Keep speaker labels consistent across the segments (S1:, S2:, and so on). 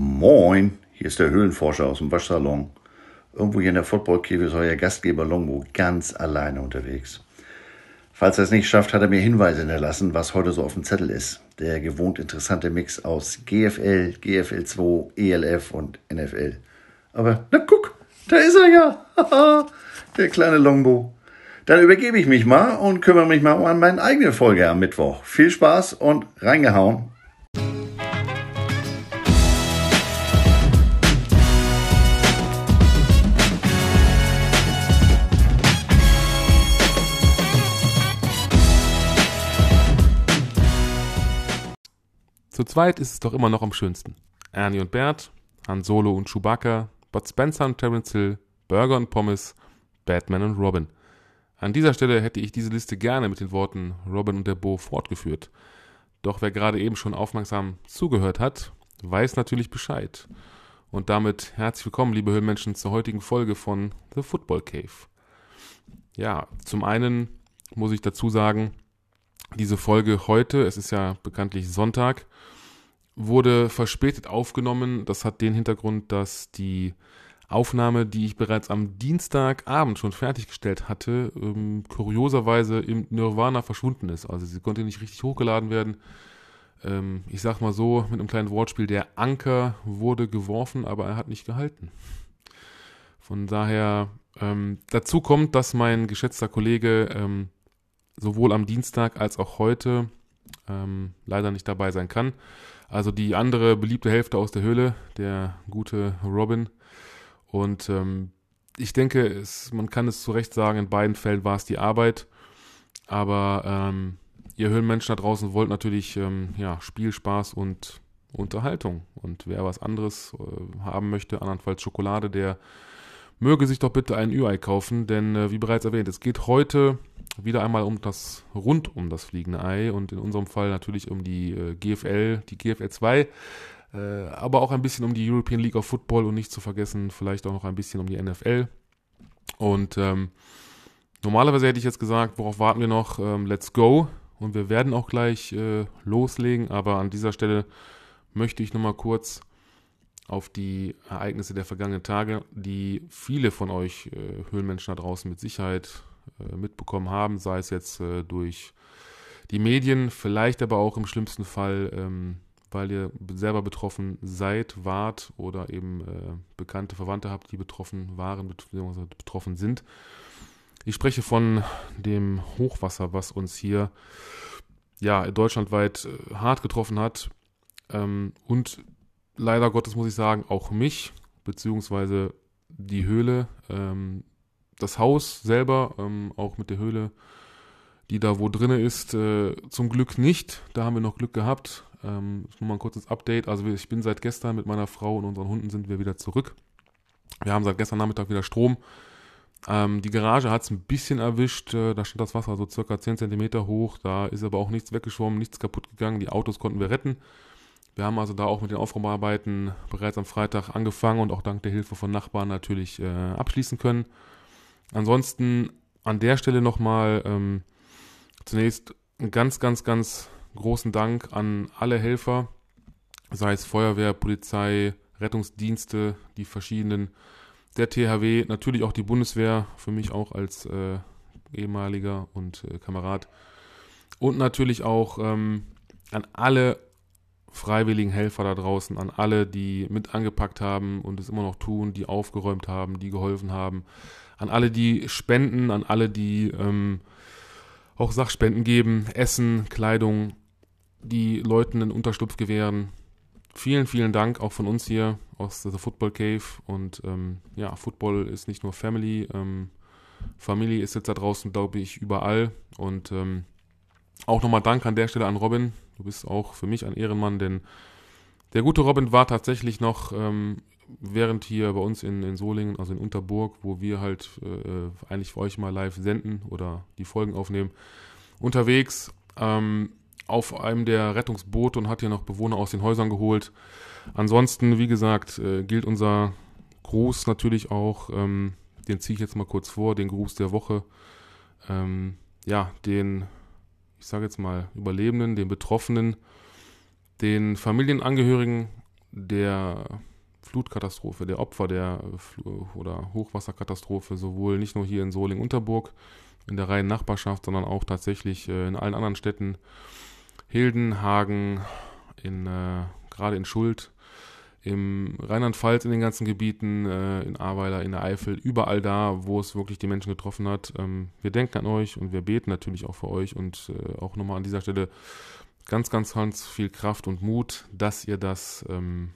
S1: Moin, hier ist der Höhlenforscher aus dem Waschsalon. Irgendwo hier in der Footballkäfig ist euer Gastgeber Longbo ganz alleine unterwegs. Falls er es nicht schafft, hat er mir Hinweise hinterlassen, was heute so auf dem Zettel ist. Der gewohnt interessante Mix aus GFL, GFL2, ELF und NFL. Aber na guck, da ist er ja. der kleine Longbo. Dann übergebe ich mich mal und kümmere mich mal um meine eigene Folge am Mittwoch. Viel Spaß und reingehauen.
S2: Zu zweit ist es doch immer noch am schönsten. Ernie und Bert, Han Solo und Chewbacca, Bud Spencer und Terence Hill, Burger und Pommes, Batman und Robin. An dieser Stelle hätte ich diese Liste gerne mit den Worten Robin und der Bo fortgeführt. Doch wer gerade eben schon aufmerksam zugehört hat, weiß natürlich Bescheid. Und damit herzlich willkommen, liebe Höhlenmenschen, zur heutigen Folge von The Football Cave. Ja, zum einen muss ich dazu sagen, diese Folge heute, es ist ja bekanntlich Sonntag, wurde verspätet aufgenommen. Das hat den Hintergrund, dass die Aufnahme, die ich bereits am Dienstagabend schon fertiggestellt hatte, ähm, kurioserweise im Nirvana verschwunden ist. Also sie konnte nicht richtig hochgeladen werden. Ähm, ich sag mal so, mit einem kleinen Wortspiel, der Anker wurde geworfen, aber er hat nicht gehalten. Von daher, ähm, dazu kommt, dass mein geschätzter Kollege ähm, sowohl am Dienstag als auch heute ähm, leider nicht dabei sein kann. Also die andere beliebte Hälfte aus der Höhle, der gute Robin, und ähm, ich denke, es, man kann es zu Recht sagen, in beiden Fällen war es die Arbeit. Aber ähm, ihr Höhlenmenschen da draußen wollt natürlich ähm, ja, Spiel, Spaß und Unterhaltung. Und wer was anderes äh, haben möchte, andernfalls Schokolade, der möge sich doch bitte ein Ü-Ei kaufen. Denn äh, wie bereits erwähnt, es geht heute wieder einmal um das rund um das fliegende Ei und in unserem Fall natürlich um die äh, GFL, die GFL 2 äh, aber auch ein bisschen um die European League of Football und nicht zu vergessen, vielleicht auch noch ein bisschen um die NFL. Und ähm, normalerweise hätte ich jetzt gesagt, worauf warten wir noch? Ähm, let's go. Und wir werden auch gleich äh, loslegen, aber an dieser Stelle möchte ich nochmal kurz auf die Ereignisse der vergangenen Tage, die viele von euch äh, Höhlenmenschen da draußen mit Sicherheit mitbekommen haben, sei es jetzt äh, durch die Medien, vielleicht aber auch im schlimmsten Fall ähm, weil ihr selber betroffen seid, wart oder eben äh, bekannte Verwandte habt, die betroffen waren bzw. betroffen sind. Ich spreche von dem Hochwasser, was uns hier ja deutschlandweit äh, hart getroffen hat ähm, und leider Gottes muss ich sagen auch mich beziehungsweise die Höhle, ähm, das Haus selber, ähm, auch mit der Höhle, die da wo drinne ist, äh, zum Glück nicht. Da haben wir noch Glück gehabt. Ähm, nur mal ein kurzes Update. Also ich bin seit gestern mit meiner Frau und unseren Hunden sind wir wieder zurück. Wir haben seit gestern Nachmittag wieder Strom. Ähm, die Garage hat es ein bisschen erwischt. Äh, da stand das Wasser so circa 10 cm hoch. Da ist aber auch nichts weggeschwommen, nichts kaputt gegangen. Die Autos konnten wir retten. Wir haben also da auch mit den Aufräumarbeiten bereits am Freitag angefangen und auch dank der Hilfe von Nachbarn natürlich äh, abschließen können. Ansonsten an der Stelle nochmal ähm, zunächst ein ganz, ganz, ganz großen Dank an alle Helfer, sei es Feuerwehr, Polizei, Rettungsdienste, die verschiedenen, der THW, natürlich auch die Bundeswehr, für mich auch als äh, ehemaliger und äh, Kamerad. Und natürlich auch ähm, an alle freiwilligen Helfer da draußen, an alle, die mit angepackt haben und es immer noch tun, die aufgeräumt haben, die geholfen haben, an alle, die spenden, an alle, die ähm, auch Sachspenden geben, Essen, Kleidung, die Leuten einen Unterschlupf gewähren. Vielen, vielen Dank auch von uns hier aus der Football Cave. Und ähm, ja, Football ist nicht nur Family. Ähm, Familie ist jetzt da draußen, glaube ich, überall. Und ähm, auch nochmal Dank an der Stelle an Robin. Du bist auch für mich ein Ehrenmann, denn der gute Robin war tatsächlich noch ähm, während hier bei uns in, in Solingen, also in Unterburg, wo wir halt äh, eigentlich für euch mal live senden oder die Folgen aufnehmen, unterwegs. Ähm, auf einem der Rettungsboote und hat hier noch Bewohner aus den Häusern geholt. Ansonsten, wie gesagt, äh, gilt unser Gruß natürlich auch, ähm, den ziehe ich jetzt mal kurz vor, den Gruß der Woche. Ähm, ja, den, ich sage jetzt mal, Überlebenden, den Betroffenen, den Familienangehörigen der Flutkatastrophe, der Opfer der oder Hochwasserkatastrophe, sowohl nicht nur hier in Soling-Unterburg in der reinen Nachbarschaft, sondern auch tatsächlich äh, in allen anderen Städten, Hilden, Hagen, in, äh, gerade in Schuld, im Rheinland-Pfalz in den ganzen Gebieten, äh, in Ahrweiler, in der Eifel, überall da, wo es wirklich die Menschen getroffen hat. Ähm, wir denken an euch und wir beten natürlich auch für euch und äh, auch nochmal an dieser Stelle ganz, ganz, ganz viel Kraft und Mut, dass ihr das ähm,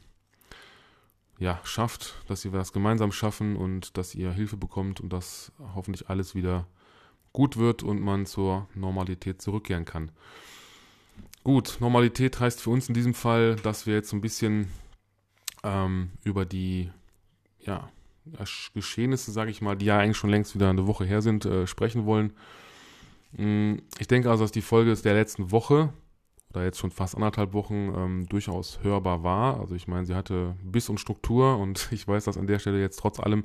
S2: ja, schafft, dass ihr das gemeinsam schaffen und dass ihr Hilfe bekommt und dass hoffentlich alles wieder gut wird und man zur Normalität zurückkehren kann. Gut, Normalität heißt für uns in diesem Fall, dass wir jetzt ein bisschen ähm, über die ja, Geschehnisse, sage ich mal, die ja eigentlich schon längst wieder eine Woche her sind, äh, sprechen wollen. Mm, ich denke also, dass die Folge der letzten Woche oder jetzt schon fast anderthalb Wochen ähm, durchaus hörbar war. Also ich meine, sie hatte Biss und Struktur und ich weiß, dass an der Stelle jetzt trotz allem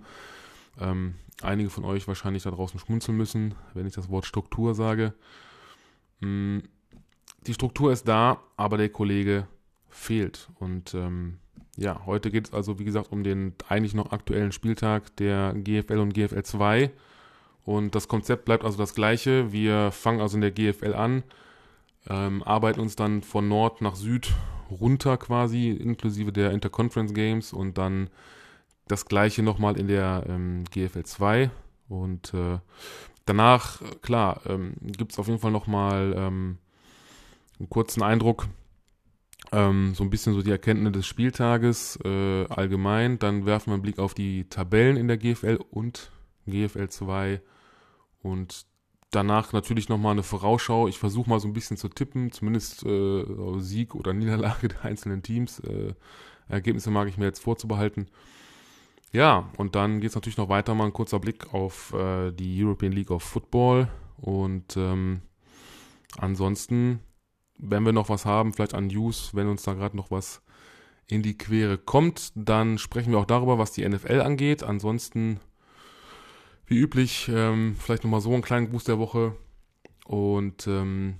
S2: ähm, einige von euch wahrscheinlich da draußen schmunzeln müssen, wenn ich das Wort Struktur sage. Mm, die Struktur ist da, aber der Kollege fehlt. Und ähm, ja, heute geht es also, wie gesagt, um den eigentlich noch aktuellen Spieltag der GFL und GFL 2. Und das Konzept bleibt also das gleiche. Wir fangen also in der GFL an, ähm, arbeiten uns dann von Nord nach Süd runter quasi, inklusive der Interconference Games und dann das gleiche nochmal in der ähm, GFL 2. Und äh, danach, klar, ähm, gibt es auf jeden Fall nochmal ähm, einen kurzen Eindruck, ähm, so ein bisschen so die Erkenntnisse des Spieltages äh, allgemein. Dann werfen wir einen Blick auf die Tabellen in der GFL und GFL 2 und danach natürlich nochmal eine Vorausschau. Ich versuche mal so ein bisschen zu tippen, zumindest äh, Sieg oder Niederlage der einzelnen Teams. Äh, Ergebnisse mag ich mir jetzt vorzubehalten. Ja, und dann geht es natürlich noch weiter, mal ein kurzer Blick auf äh, die European League of Football. Und ähm, ansonsten wenn wir noch was haben, vielleicht an News, wenn uns da gerade noch was in die Quere kommt, dann sprechen wir auch darüber, was die NFL angeht. Ansonsten, wie üblich, ähm, vielleicht nochmal so einen kleinen Boost der Woche. Und ähm,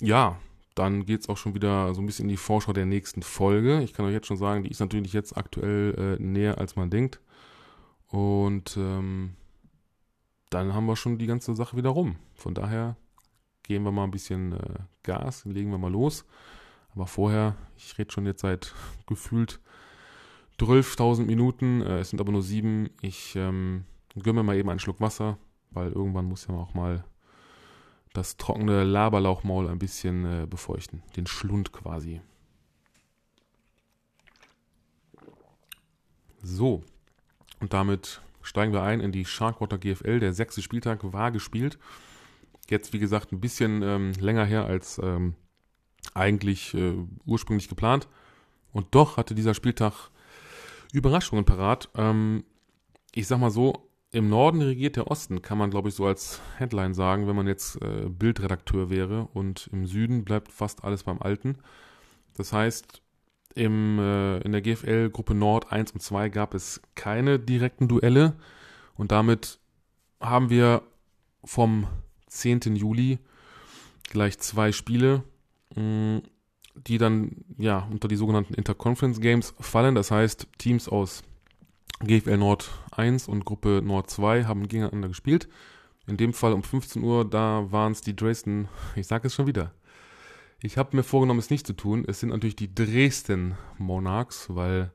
S2: ja, dann geht es auch schon wieder so ein bisschen in die Vorschau der nächsten Folge. Ich kann euch jetzt schon sagen, die ist natürlich jetzt aktuell äh, näher, als man denkt. Und ähm, dann haben wir schon die ganze Sache wieder rum. Von daher geben wir mal ein bisschen äh, Gas, legen wir mal los. Aber vorher, ich rede schon jetzt seit gefühlt 12.000 Minuten, äh, es sind aber nur sieben. Ich ähm, gönne mir mal eben einen Schluck Wasser, weil irgendwann muss ja auch mal das trockene Laberlauchmaul ein bisschen äh, befeuchten. Den Schlund quasi. So, und damit steigen wir ein in die Sharkwater GFL. Der sechste Spieltag war gespielt. Jetzt, wie gesagt, ein bisschen ähm, länger her als ähm, eigentlich äh, ursprünglich geplant. Und doch hatte dieser Spieltag Überraschungen parat. Ähm, ich sag mal so, im Norden regiert der Osten, kann man glaube ich so als Headline sagen, wenn man jetzt äh, Bildredakteur wäre. Und im Süden bleibt fast alles beim Alten. Das heißt, im, äh, in der GFL Gruppe Nord 1 und 2 gab es keine direkten Duelle. Und damit haben wir vom 10. Juli gleich zwei Spiele, mm, die dann ja unter die sogenannten Interconference Games fallen. Das heißt, Teams aus GFL Nord 1 und Gruppe Nord 2 haben gegeneinander gespielt. In dem Fall um 15 Uhr, da waren es die Dresden, ich sage es schon wieder. Ich habe mir vorgenommen, es nicht zu tun. Es sind natürlich die Dresden Monarchs, weil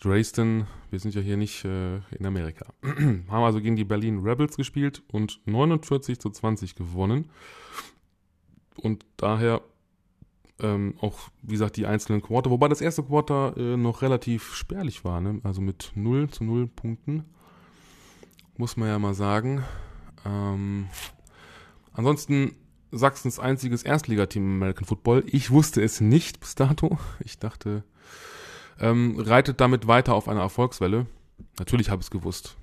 S2: Dresden, wir sind ja hier nicht äh, in Amerika. haben also gegen die Berlin Rebels gespielt und 49 zu 20 gewonnen. Und daher ähm, auch, wie gesagt, die einzelnen Quarter, wobei das erste Quarter äh, noch relativ spärlich war, ne? also mit 0 zu 0 Punkten, muss man ja mal sagen. Ähm, ansonsten Sachsens einziges Erstligateam im American Football. Ich wusste es nicht bis dato. Ich dachte, ähm, reitet damit weiter auf einer Erfolgswelle. Natürlich habe ich es gewusst.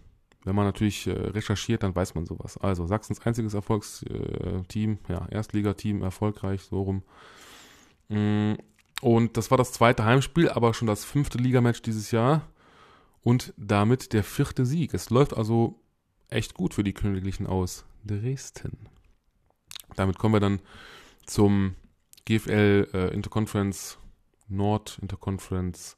S2: Wenn man natürlich äh, recherchiert, dann weiß man sowas. Also Sachsens einziges Erfolgsteam, ja, Erstligateam, erfolgreich, so rum. Mm, und das war das zweite Heimspiel, aber schon das fünfte Ligamatch dieses Jahr. Und damit der vierte Sieg. Es läuft also echt gut für die Königlichen aus Dresden. Damit kommen wir dann zum GFL äh, Interconference Nord Interconference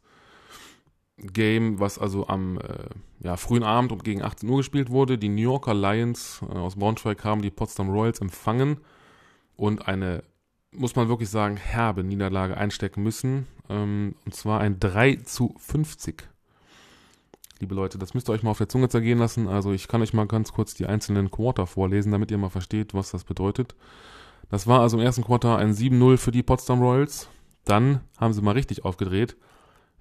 S2: Game, was also am äh, ja, frühen Abend um gegen 18 Uhr gespielt wurde. Die New Yorker Lions äh, aus Braunschweig haben die Potsdam Royals empfangen und eine, muss man wirklich sagen, herbe Niederlage einstecken müssen. Ähm, und zwar ein 3 zu 50. Liebe Leute, das müsst ihr euch mal auf der Zunge zergehen lassen. Also ich kann euch mal ganz kurz die einzelnen Quarter vorlesen, damit ihr mal versteht, was das bedeutet. Das war also im ersten Quarter ein 7-0 für die Potsdam Royals. Dann haben sie mal richtig aufgedreht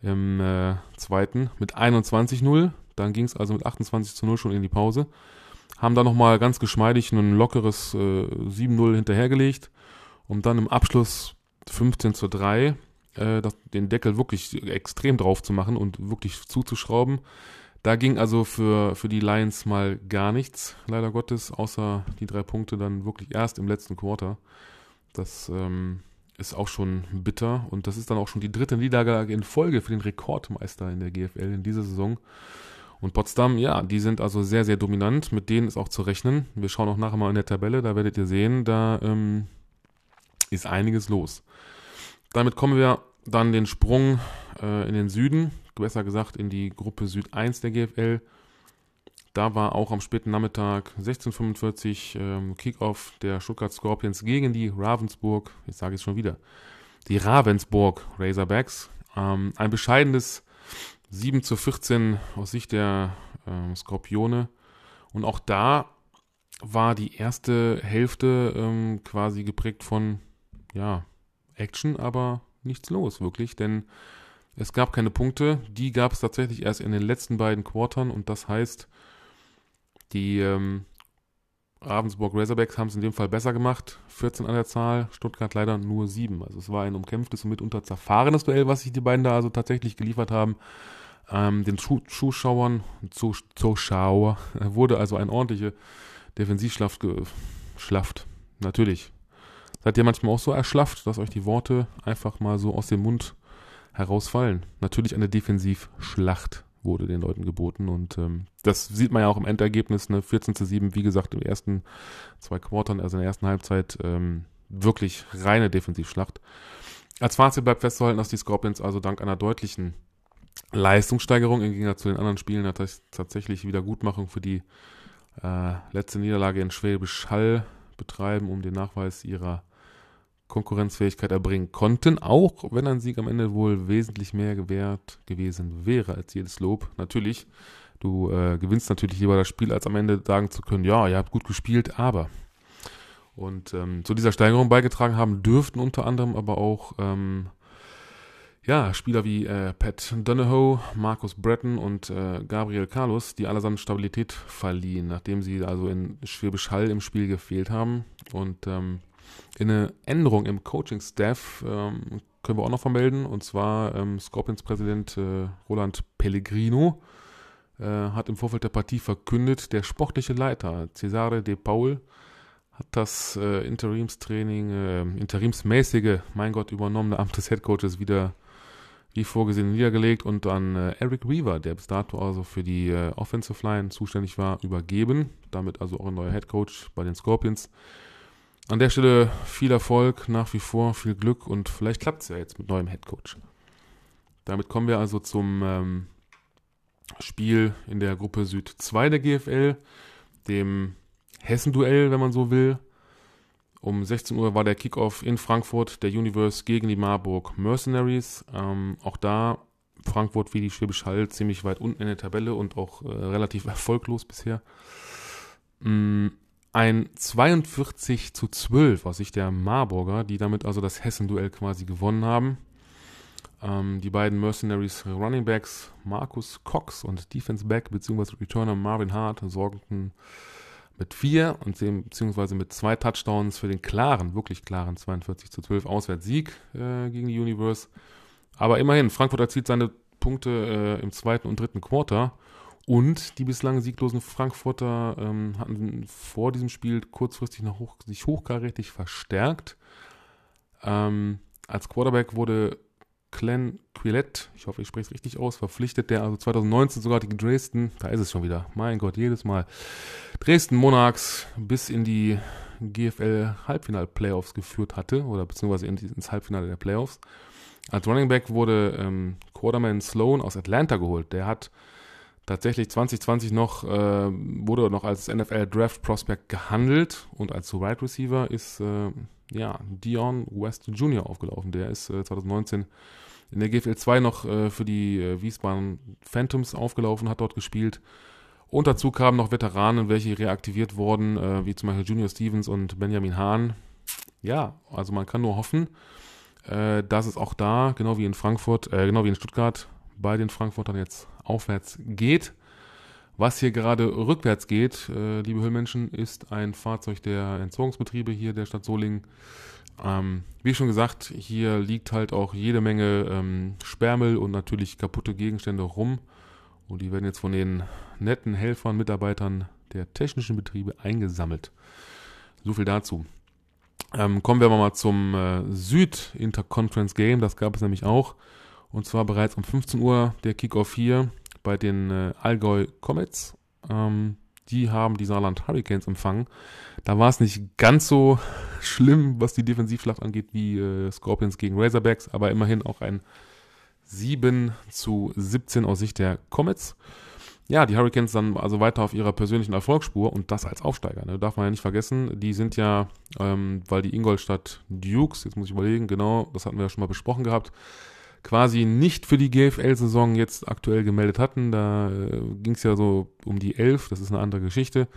S2: im äh, zweiten mit 21-0. Dann ging es also mit 28 zu 0 schon in die Pause. Haben dann nochmal ganz geschmeidig ein lockeres äh, 7-0 hinterhergelegt, um dann im Abschluss 15 zu 3 äh, den Deckel wirklich extrem drauf zu machen und wirklich zuzuschrauben. Da ging also für, für die Lions mal gar nichts, leider Gottes, außer die drei Punkte dann wirklich erst im letzten Quarter. Das ähm, ist auch schon bitter und das ist dann auch schon die dritte Niederlage in Folge für den Rekordmeister in der GFL in dieser Saison. Und Potsdam, ja, die sind also sehr, sehr dominant. Mit denen ist auch zu rechnen. Wir schauen auch nachher mal in der Tabelle, da werdet ihr sehen, da ähm, ist einiges los. Damit kommen wir dann den Sprung äh, in den Süden, besser gesagt in die Gruppe Süd 1 der GFL. Da war auch am späten Nachmittag 1645 ähm, Kickoff der Stuttgart Scorpions gegen die Ravensburg, jetzt sage ich es schon wieder, die Ravensburg Razorbacks. Ähm, ein bescheidenes 7 zu 14 aus Sicht der ähm, Skorpione. Und auch da war die erste Hälfte ähm, quasi geprägt von, ja, Action, aber nichts los, wirklich, denn es gab keine Punkte. Die gab es tatsächlich erst in den letzten beiden Quartern und das heißt, die ähm, Ravensburg Razorbacks haben es in dem Fall besser gemacht. 14 an der Zahl, Stuttgart leider nur 7. Also es war ein umkämpftes und mitunter zerfahrenes Duell, was sich die beiden da also tatsächlich geliefert haben. Ähm, den Zuschauern, Zuschauer wurde also eine ordentliche Defensivschlaft geschlafft. Natürlich, Seid ihr manchmal auch so erschlafft, dass euch die Worte einfach mal so aus dem Mund herausfallen? Natürlich eine Defensivschlacht wurde den Leuten geboten und ähm, das sieht man ja auch im Endergebnis, ne? 14 zu 7, wie gesagt, im ersten zwei Quartern, also in der ersten Halbzeit, ähm, wirklich reine Defensivschlacht. Als Fazit bleibt festzuhalten, dass die Scorpions also dank einer deutlichen Leistungssteigerung im Gegensatz zu den anderen Spielen tatsächlich Wiedergutmachung für die äh, letzte Niederlage in Schwäbisch Hall betreiben, um den Nachweis ihrer Konkurrenzfähigkeit erbringen konnten, auch wenn ein Sieg am Ende wohl wesentlich mehr gewährt gewesen wäre als jedes Lob. Natürlich, du äh, gewinnst natürlich lieber das Spiel, als am Ende sagen zu können, ja, ihr habt gut gespielt, aber. Und ähm, zu dieser Steigerung beigetragen haben dürften unter anderem aber auch ähm, ja, Spieler wie äh, Pat Donahoe, Markus Breton und äh, Gabriel Carlos, die allesamt Stabilität verliehen, nachdem sie also in Schwäbisch Hall im Spiel gefehlt haben. Und ähm, eine Änderung im Coaching-Staff ähm, können wir auch noch vermelden. Und zwar ähm, Scorpions-Präsident äh, Roland Pellegrino äh, hat im Vorfeld der Partie verkündet, der sportliche Leiter Cesare De Paul hat das äh, Interimstraining, äh, interimsmäßige, mein Gott, übernommene Amt des Headcoaches wieder wie vorgesehen niedergelegt und an äh, Eric Weaver, der bis dato also für die äh, Offensive Line zuständig war, übergeben. Damit also auch ein neuer Headcoach bei den Scorpions. An der Stelle viel Erfolg, nach wie vor viel Glück und vielleicht klappt es ja jetzt mit neuem Headcoach. Damit kommen wir also zum ähm, Spiel in der Gruppe Süd 2 der GFL, dem Hessen-Duell, wenn man so will. Um 16 Uhr war der Kickoff in Frankfurt, der Universe gegen die Marburg Mercenaries. Ähm, auch da Frankfurt wie die Schwäbisch Hall ziemlich weit unten in der Tabelle und auch äh, relativ erfolglos bisher. Mm, ein 42 zu 12 aus Sicht der Marburger, die damit also das Hessen-Duell quasi gewonnen haben. Ähm, die beiden Mercenaries Running Backs Markus Cox und Defense Back bzw. Returner Marvin Hart sorgten mit vier und dem, beziehungsweise mit zwei Touchdowns für den klaren, wirklich klaren 42 zu 12 Auswärtssieg äh, gegen die Universe. Aber immerhin, Frankfurt erzielt seine Punkte äh, im zweiten und dritten Quarter und die bislang sieglosen Frankfurter ähm, hatten vor diesem Spiel kurzfristig noch hoch, sich hochkarätig verstärkt. Ähm, als Quarterback wurde Glenn Quillette, ich hoffe, ich spreche es richtig aus, verpflichtet, der also 2019 sogar die Dresden, da ist es schon wieder, mein Gott, jedes Mal, Dresden Monarchs bis in die GFL Halbfinal-Playoffs geführt hatte, oder beziehungsweise ins Halbfinale der Playoffs. Als Running Back wurde ähm, Quarterman Sloan aus Atlanta geholt. Der hat tatsächlich 2020 noch, äh, wurde noch als NFL Draft Prospect gehandelt und als Wide Receiver ist äh, ja, Dion West Jr. aufgelaufen. Der ist äh, 2019 in der GFL 2 noch äh, für die äh, Wiesbaden Phantoms aufgelaufen, hat dort gespielt. Und dazu kamen noch Veteranen, welche reaktiviert wurden, äh, wie zum Beispiel Junior Stevens und Benjamin Hahn. Ja, also man kann nur hoffen, äh, dass es auch da, genau wie in Frankfurt, äh, genau wie in Stuttgart, bei den Frankfurtern jetzt aufwärts geht. Was hier gerade rückwärts geht, äh, liebe Höllmenschen, ist ein Fahrzeug der Entsorgungsbetriebe hier der Stadt Solingen. Ähm, wie schon gesagt, hier liegt halt auch jede Menge ähm, Sperrmüll und natürlich kaputte Gegenstände rum. Und die werden jetzt von den netten Helfern, Mitarbeitern der technischen Betriebe eingesammelt. So viel dazu. Ähm, kommen wir aber mal zum äh, Süd-Interconference Game. Das gab es nämlich auch. Und zwar bereits um 15 Uhr der Kickoff hier bei den äh, Allgäu Comets. Ähm, die haben die Saarland Hurricanes empfangen. Da war es nicht ganz so schlimm, was die Defensivschlacht angeht, wie äh, Scorpions gegen Razorbacks, aber immerhin auch ein 7 zu 17 aus Sicht der Comets. Ja, die Hurricanes dann also weiter auf ihrer persönlichen Erfolgsspur und das als Aufsteiger. Ne? Darf man ja nicht vergessen. Die sind ja, ähm, weil die Ingolstadt Dukes, jetzt muss ich überlegen, genau, das hatten wir ja schon mal besprochen gehabt, quasi nicht für die GFL-Saison jetzt aktuell gemeldet hatten. Da äh, ging es ja so um die 11, das ist eine andere Geschichte.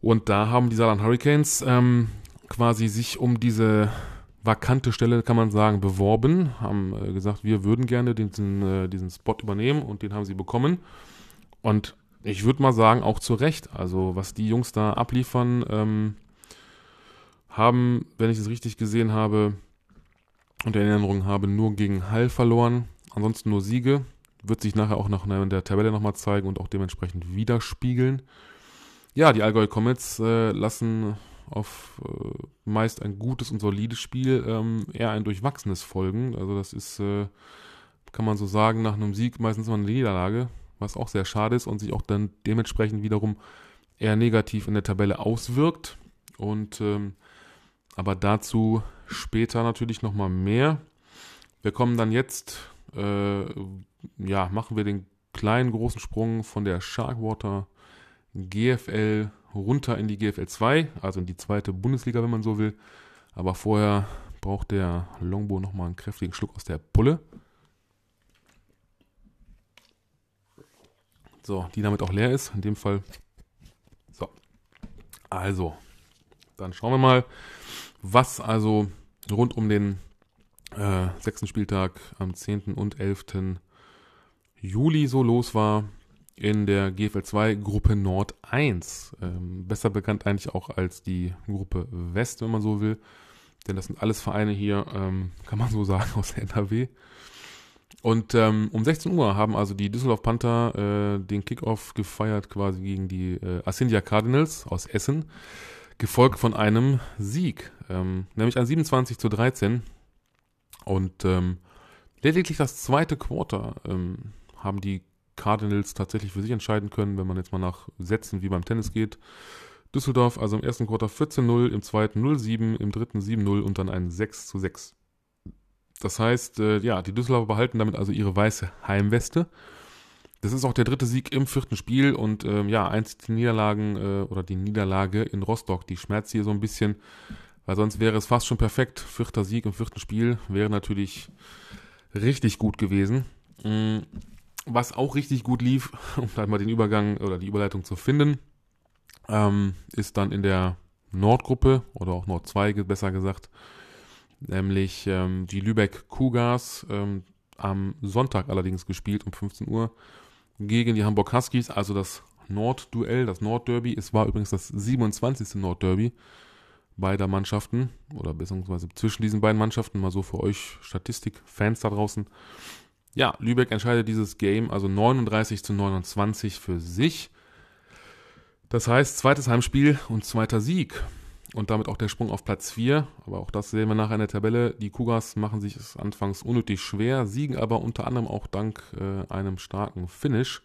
S2: Und da haben die Saarland Hurricanes ähm, quasi sich um diese vakante Stelle, kann man sagen, beworben, haben äh, gesagt, wir würden gerne diesen, äh, diesen Spot übernehmen und den haben sie bekommen. Und ich würde mal sagen, auch zu Recht. Also, was die Jungs da abliefern, ähm, haben, wenn ich es richtig gesehen habe, und in Erinnerung habe, nur gegen Hall verloren. Ansonsten nur Siege. Wird sich nachher auch noch in der Tabelle nochmal zeigen und auch dementsprechend widerspiegeln. Ja, die Allgäu Comets äh, lassen auf äh, meist ein gutes und solides Spiel ähm, eher ein durchwachsenes folgen. Also das ist, äh, kann man so sagen, nach einem Sieg meistens immer eine Niederlage, was auch sehr schade ist und sich auch dann dementsprechend wiederum eher negativ in der Tabelle auswirkt. Und ähm, aber dazu später natürlich nochmal mehr. Wir kommen dann jetzt, äh, ja, machen wir den kleinen großen Sprung von der Sharkwater GFL runter in die GFL 2, also in die zweite Bundesliga, wenn man so will. Aber vorher braucht der Longbow nochmal einen kräftigen Schluck aus der Pulle. So, die damit auch leer ist. In dem Fall. So. Also, dann schauen wir mal, was also rund um den äh, sechsten Spieltag am 10. und 11. Juli so los war in der GFL 2 Gruppe Nord 1. Ähm, besser bekannt eigentlich auch als die Gruppe West, wenn man so will. Denn das sind alles Vereine hier, ähm, kann man so sagen, aus der NRW. Und ähm, um 16 Uhr haben also die Düsseldorf Panther äh, den Kickoff gefeiert quasi gegen die äh, Ascendia Cardinals aus Essen gefolgt von einem Sieg, ähm, nämlich ein 27 zu 13. Und ähm, lediglich das zweite Quarter ähm, haben die Cardinals tatsächlich für sich entscheiden können, wenn man jetzt mal nach Sätzen wie beim Tennis geht. Düsseldorf also im ersten Quarter 14-0, im zweiten 0-7, im dritten 7-0 und dann ein 6 zu 6. Das heißt, äh, ja, die Düsseldorfer behalten damit also ihre weiße Heimweste das ist auch der dritte Sieg im vierten Spiel und ähm, ja, eins die Niederlagen äh, oder die Niederlage in Rostock, die schmerzt hier so ein bisschen, weil sonst wäre es fast schon perfekt. Vierter Sieg im vierten Spiel wäre natürlich richtig gut gewesen. Mhm. Was auch richtig gut lief, um da mal den Übergang oder die Überleitung zu finden, ähm, ist dann in der Nordgruppe oder auch Nord 2 besser gesagt, nämlich ähm, die Lübeck Cougars ähm, am Sonntag allerdings gespielt um 15 Uhr gegen die Hamburg Huskies, also das Nordduell, das Nordderby. Es war übrigens das 27. Nordderby beider Mannschaften oder beziehungsweise zwischen diesen beiden Mannschaften, mal so für euch Statistik-Fans da draußen. Ja, Lübeck entscheidet dieses Game also 39 zu 29 für sich. Das heißt, zweites Heimspiel und zweiter Sieg. Und damit auch der Sprung auf Platz 4. Aber auch das sehen wir nachher in der Tabelle. Die Cougars machen sich es anfangs unnötig schwer, siegen aber unter anderem auch dank äh, einem starken Finish.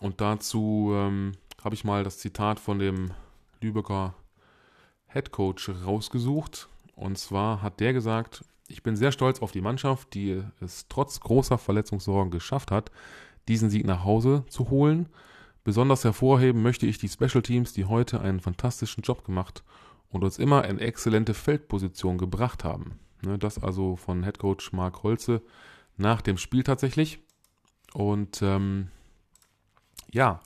S2: Und dazu ähm, habe ich mal das Zitat von dem Lübecker Head Coach rausgesucht. Und zwar hat der gesagt, Ich bin sehr stolz auf die Mannschaft, die es trotz großer Verletzungssorgen geschafft hat, diesen Sieg nach Hause zu holen. Besonders hervorheben möchte ich die Special Teams, die heute einen fantastischen Job gemacht und uns immer in exzellente Feldposition gebracht haben. Ne, das also von Head Coach Mark Holze nach dem Spiel tatsächlich. Und ähm, ja,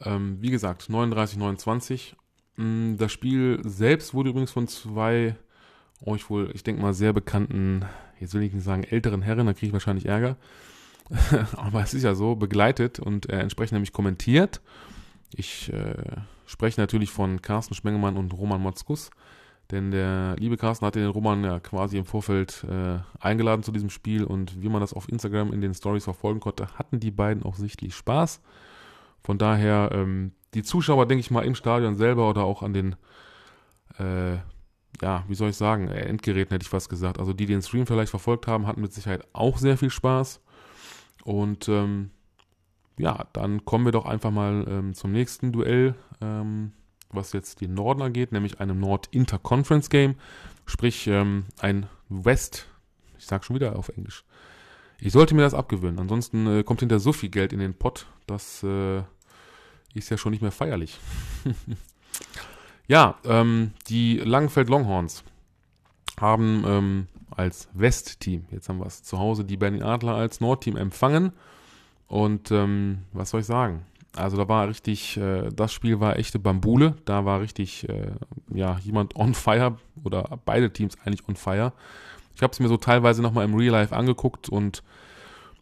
S2: ähm, wie gesagt, 39-29. Mm, das Spiel selbst wurde übrigens von zwei, euch wohl, ich denke mal, sehr bekannten, jetzt will ich nicht sagen älteren Herren, da kriege ich wahrscheinlich Ärger. Aber es ist ja so, begleitet und äh, entsprechend nämlich kommentiert. Ich äh, spreche natürlich von Carsten Schmengemann und Roman Motzkus. Denn der liebe Carsten hatte den Roman ja quasi im Vorfeld äh, eingeladen zu diesem Spiel und wie man das auf Instagram in den Stories verfolgen konnte, hatten die beiden auch sichtlich Spaß. Von daher, ähm, die Zuschauer, denke ich mal, im Stadion selber oder auch an den, äh, ja, wie soll ich sagen, äh, Endgeräten hätte ich fast gesagt. Also die, die den Stream vielleicht verfolgt haben, hatten mit Sicherheit auch sehr viel Spaß. Und ähm, ja, dann kommen wir doch einfach mal ähm, zum nächsten Duell. Ähm, was jetzt den Norden angeht, nämlich einem Nord-Interconference-Game, sprich ähm, ein West, ich sag schon wieder auf Englisch. Ich sollte mir das abgewöhnen, ansonsten äh, kommt hinter so viel Geld in den Pott, das äh, ist ja schon nicht mehr feierlich. ja, ähm, die Langenfeld Longhorns haben ähm, als West-Team, jetzt haben wir es zu Hause, die Berlin Adler als Nord-Team empfangen. Und ähm, was soll ich sagen? Also da war richtig, äh, das Spiel war echte Bambule. Da war richtig, äh, ja, jemand on fire oder beide Teams eigentlich on fire. Ich habe es mir so teilweise nochmal im Real Life angeguckt und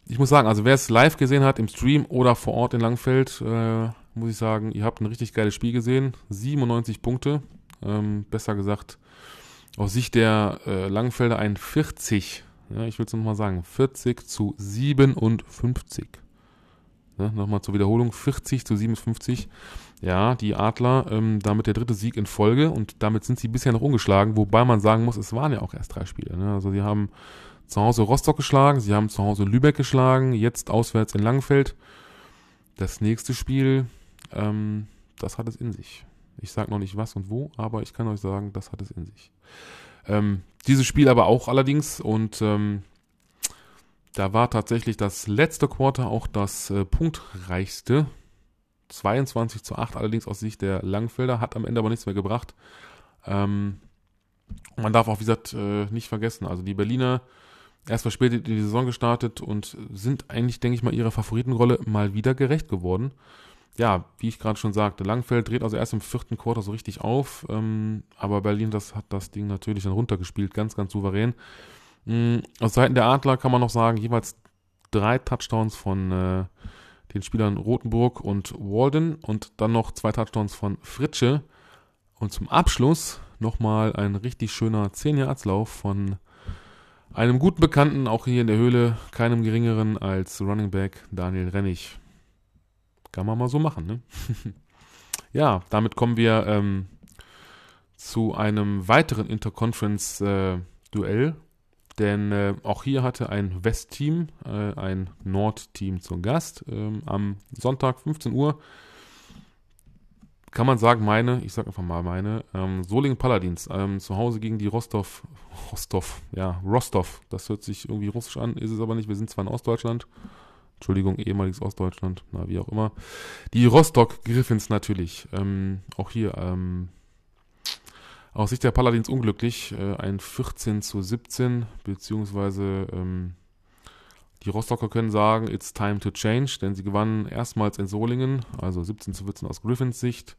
S2: ich muss sagen, also wer es live gesehen hat im Stream oder vor Ort in Langfeld, äh, muss ich sagen, ihr habt ein richtig geiles Spiel gesehen. 97 Punkte, ähm, besser gesagt, aus Sicht der äh, Langfelder ein 40, ja, ich will es nochmal sagen, 40 zu 57. Ne, Nochmal zur Wiederholung, 40 zu 57. Ja, die Adler, ähm, damit der dritte Sieg in Folge und damit sind sie bisher noch ungeschlagen, wobei man sagen muss, es waren ja auch erst drei Spiele. Ne? Also sie haben zu Hause Rostock geschlagen, sie haben zu Hause Lübeck geschlagen, jetzt auswärts in Langenfeld. Das nächste Spiel, ähm, das hat es in sich. Ich sage noch nicht was und wo, aber ich kann euch sagen, das hat es in sich. Ähm, dieses Spiel aber auch allerdings und ähm, da war tatsächlich das letzte Quarter auch das äh, punktreichste. 22 zu 8, allerdings aus Sicht der Langfelder, hat am Ende aber nichts mehr gebracht. Ähm, man darf auch, wie gesagt, äh, nicht vergessen, also die Berliner erst verspätet in die Saison gestartet und sind eigentlich, denke ich mal, ihrer Favoritenrolle mal wieder gerecht geworden. Ja, wie ich gerade schon sagte, Langfeld dreht also erst im vierten Quarter so richtig auf, ähm, aber Berlin das hat das Ding natürlich dann runtergespielt, ganz, ganz souverän. Mm, aus Seiten der Adler kann man noch sagen, jeweils drei Touchdowns von äh, den Spielern Rothenburg und Walden und dann noch zwei Touchdowns von Fritsche. Und zum Abschluss nochmal ein richtig schöner 10-Yards-Lauf von einem guten Bekannten, auch hier in der Höhle, keinem geringeren als Running Back Daniel Rennig. Kann man mal so machen, ne? ja, damit kommen wir ähm, zu einem weiteren Interconference-Duell. Äh, denn äh, auch hier hatte ein West-Team, äh, ein Nord-Team zum Gast. Ähm, am Sonntag 15 Uhr kann man sagen, meine, ich sag einfach mal meine, ähm, Solingen Paladins, ähm, zu Hause gegen die Rostov, Rostov, ja, Rostov, das hört sich irgendwie russisch an, ist es aber nicht, wir sind zwar in Ostdeutschland, Entschuldigung, ehemaliges Ostdeutschland, na, wie auch immer. Die Rostock Griffins natürlich, ähm, auch hier, ähm, aus Sicht der Paladins unglücklich, äh, ein 14 zu 17, beziehungsweise ähm, die Rostocker können sagen, it's time to change, denn sie gewannen erstmals in Solingen, also 17 zu 14 aus Griffins Sicht.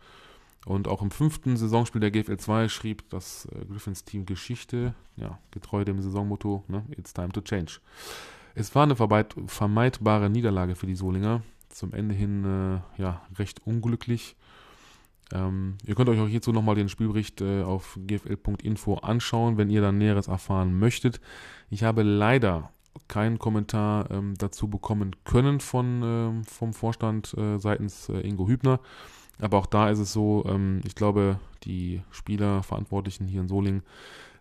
S2: Und auch im fünften Saisonspiel der GFL 2 schrieb das äh, Griffins Team Geschichte, ja, getreu dem Saisonmotto, ne, it's time to change. Es war eine vermeidbare Niederlage für die Solinger, zum Ende hin äh, ja, recht unglücklich. Ähm, ihr könnt euch auch hierzu nochmal den Spielbericht äh, auf gfl.info anschauen, wenn ihr dann Näheres erfahren möchtet. Ich habe leider keinen Kommentar ähm, dazu bekommen können von, ähm, vom Vorstand äh, seitens äh, Ingo Hübner. Aber auch da ist es so, ähm, ich glaube, die Spieler, Verantwortlichen hier in Solingen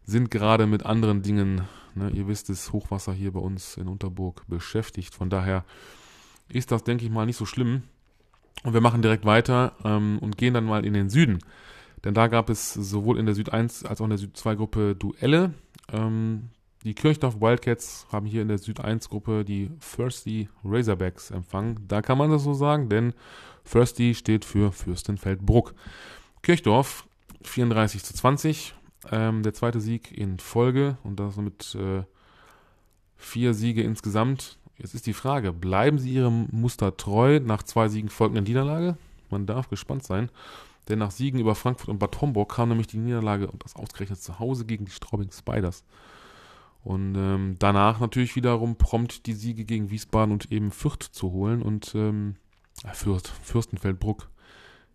S2: sind gerade mit anderen Dingen, ne, ihr wisst es, Hochwasser hier bei uns in Unterburg beschäftigt. Von daher ist das, denke ich mal, nicht so schlimm. Und wir machen direkt weiter ähm, und gehen dann mal in den Süden. Denn da gab es sowohl in der Süd 1 als auch in der Süd 2 Gruppe Duelle. Ähm, Die Kirchdorf Wildcats haben hier in der Süd-1-Gruppe die Thirsty Razorbacks empfangen. Da kann man das so sagen, denn Thirsty steht für Fürstenfeldbruck. Kirchdorf 34 zu 20, ähm, der zweite Sieg in Folge und das mit äh, vier Siege insgesamt. Jetzt ist die Frage, bleiben sie ihrem Muster treu nach zwei Siegen folgender Niederlage? Man darf gespannt sein, denn nach Siegen über Frankfurt und Bad Homburg kam nämlich die Niederlage und das ausgerechnet zu Hause gegen die Straubing Spiders. Und ähm, danach natürlich wiederum prompt die Siege gegen Wiesbaden und eben Fürth zu holen und ähm, Fürth, Fürstenfeldbruck.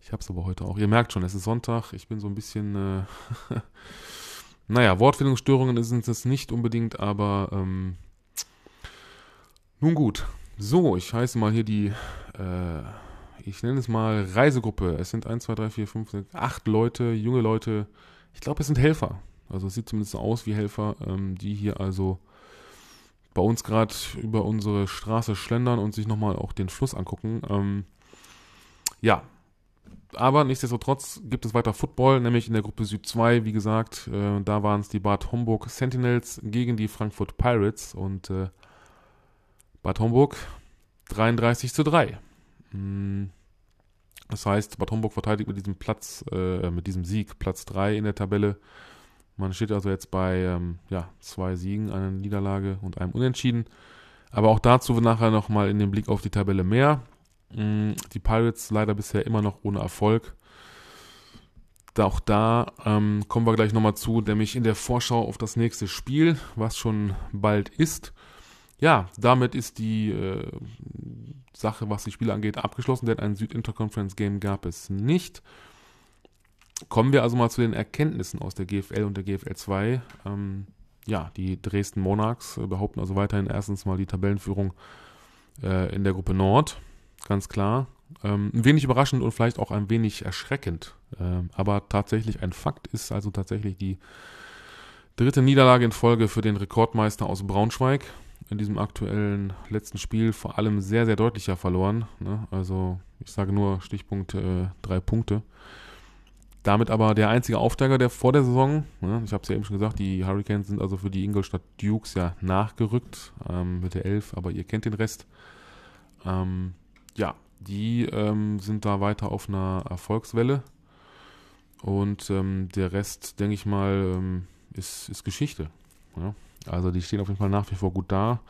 S2: Ich hab's aber heute auch. Ihr merkt schon, es ist Sonntag. Ich bin so ein bisschen, äh, naja, Wortfindungsstörungen sind es nicht unbedingt, aber ähm, nun gut. So, ich heiße mal hier die, äh, ich nenne es mal Reisegruppe. Es sind 1, 2, 3, 4, 5, 6, 8 Leute, junge Leute. Ich glaube, es sind Helfer. Also es sieht zumindest aus wie Helfer, ähm, die hier also bei uns gerade über unsere Straße schlendern und sich nochmal auch den Fluss angucken. Ähm, ja, aber nichtsdestotrotz gibt es weiter Football, nämlich in der Gruppe Süd 2, wie gesagt, äh, da waren es die Bad Homburg Sentinels gegen die Frankfurt Pirates und äh, Bad Homburg 33 zu 3. Hm, das heißt, Bad Homburg verteidigt mit diesem Platz, äh, mit diesem Sieg Platz 3 in der Tabelle man steht also jetzt bei ähm, ja, zwei Siegen, einer Niederlage und einem Unentschieden. Aber auch dazu nachher nochmal in den Blick auf die Tabelle mehr. Mm, die Pirates leider bisher immer noch ohne Erfolg. Auch da ähm, kommen wir gleich nochmal zu, nämlich in der Vorschau auf das nächste Spiel, was schon bald ist. Ja, damit ist die äh, Sache, was die Spiele angeht, abgeschlossen, denn ein Süd-Interconference-Game gab es nicht. Kommen wir also mal zu den Erkenntnissen aus der GFL und der GFL 2. Ähm, ja, die Dresden Monarchs äh, behaupten also weiterhin erstens mal die Tabellenführung äh, in der Gruppe Nord, ganz klar. Ähm, ein wenig überraschend und vielleicht auch ein wenig erschreckend, äh, aber tatsächlich ein Fakt ist also tatsächlich die dritte Niederlage in Folge für den Rekordmeister aus Braunschweig. In diesem aktuellen letzten Spiel vor allem sehr, sehr deutlicher verloren. Ne? Also ich sage nur Stichpunkt äh, drei Punkte. Damit aber der einzige Aufsteiger der vor der Saison. Ne, ich habe es ja eben schon gesagt, die Hurricanes sind also für die Ingolstadt Dukes ja nachgerückt ähm, mit der 11, aber ihr kennt den Rest. Ähm, ja, die ähm, sind da weiter auf einer Erfolgswelle. Und ähm, der Rest, denke ich mal, ähm, ist, ist Geschichte. Ja? Also die stehen auf jeden Fall nach wie vor gut da.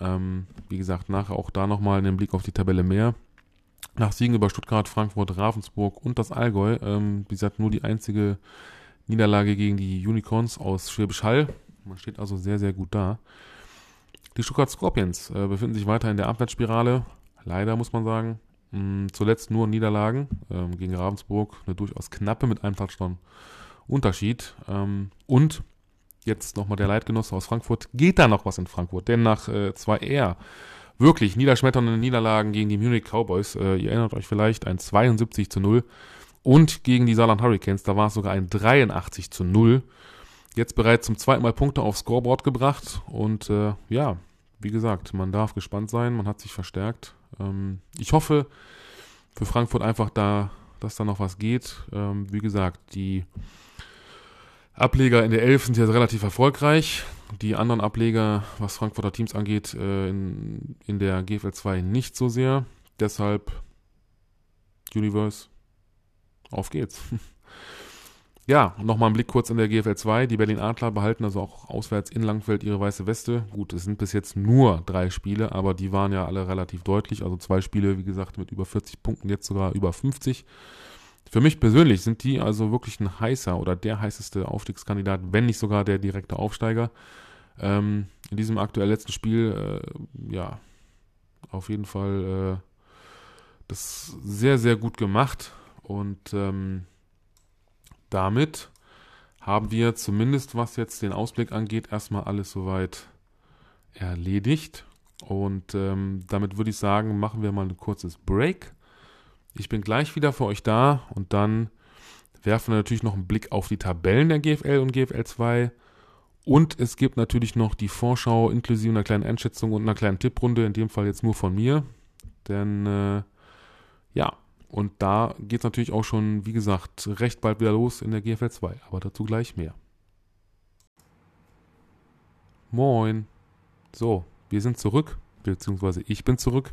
S2: Ähm, wie gesagt, nachher auch da nochmal einen Blick auf die Tabelle mehr. Nach Siegen über Stuttgart, Frankfurt, Ravensburg und das Allgäu, ähm, wie gesagt, nur die einzige Niederlage gegen die Unicorns aus Schwäbisch Hall. Man steht also sehr, sehr gut da. Die Stuttgart Scorpions äh, befinden sich weiter in der Abwärtsspirale. Leider muss man sagen. Mm, zuletzt nur Niederlagen ähm, gegen Ravensburg. Eine durchaus knappe mit einem Touchdown Unterschied. Ähm, und jetzt nochmal der Leitgenosse aus Frankfurt. Geht da noch was in Frankfurt? Denn nach äh, zwei eher wirklich niederschmetternde Niederlagen gegen die Munich Cowboys. Äh, ihr erinnert euch vielleicht, ein 72 zu 0. Und gegen die Saarland Hurricanes, da war es sogar ein 83 zu 0. Jetzt bereits zum zweiten Mal Punkte aufs Scoreboard gebracht. Und äh, ja, wie gesagt, man darf gespannt sein, man hat sich verstärkt. Ähm, ich hoffe für Frankfurt einfach da, dass da noch was geht. Ähm, wie gesagt, die Ableger in der 11 sind jetzt relativ erfolgreich. Die anderen Ableger, was Frankfurter Teams angeht, äh, in, in der GFL 2 nicht so sehr. Deshalb Universe, auf geht's. ja, nochmal ein Blick kurz in der GFL 2. Die Berlin Adler behalten also auch auswärts in Langfeld ihre weiße Weste. Gut, es sind bis jetzt nur drei Spiele, aber die waren ja alle relativ deutlich. Also zwei Spiele, wie gesagt, mit über 40 Punkten, jetzt sogar über 50. Für mich persönlich sind die also wirklich ein heißer oder der heißeste Aufstiegskandidat, wenn nicht sogar der direkte Aufsteiger. Ähm, in diesem aktuell letzten Spiel, äh, ja, auf jeden Fall äh, das sehr, sehr gut gemacht. Und ähm, damit haben wir zumindest, was jetzt den Ausblick angeht, erstmal alles soweit erledigt. Und ähm, damit würde ich sagen, machen wir mal ein kurzes Break. Ich bin gleich wieder für euch da und dann werfen wir natürlich noch einen Blick auf die Tabellen der GFL und GFL 2 und es gibt natürlich noch die Vorschau inklusive einer kleinen Einschätzung und einer kleinen Tipprunde, in dem Fall jetzt nur von mir. Denn äh, ja, und da geht es natürlich auch schon, wie gesagt, recht bald wieder los in der GFL 2. Aber dazu gleich mehr. Moin. So, wir sind zurück, beziehungsweise ich bin zurück,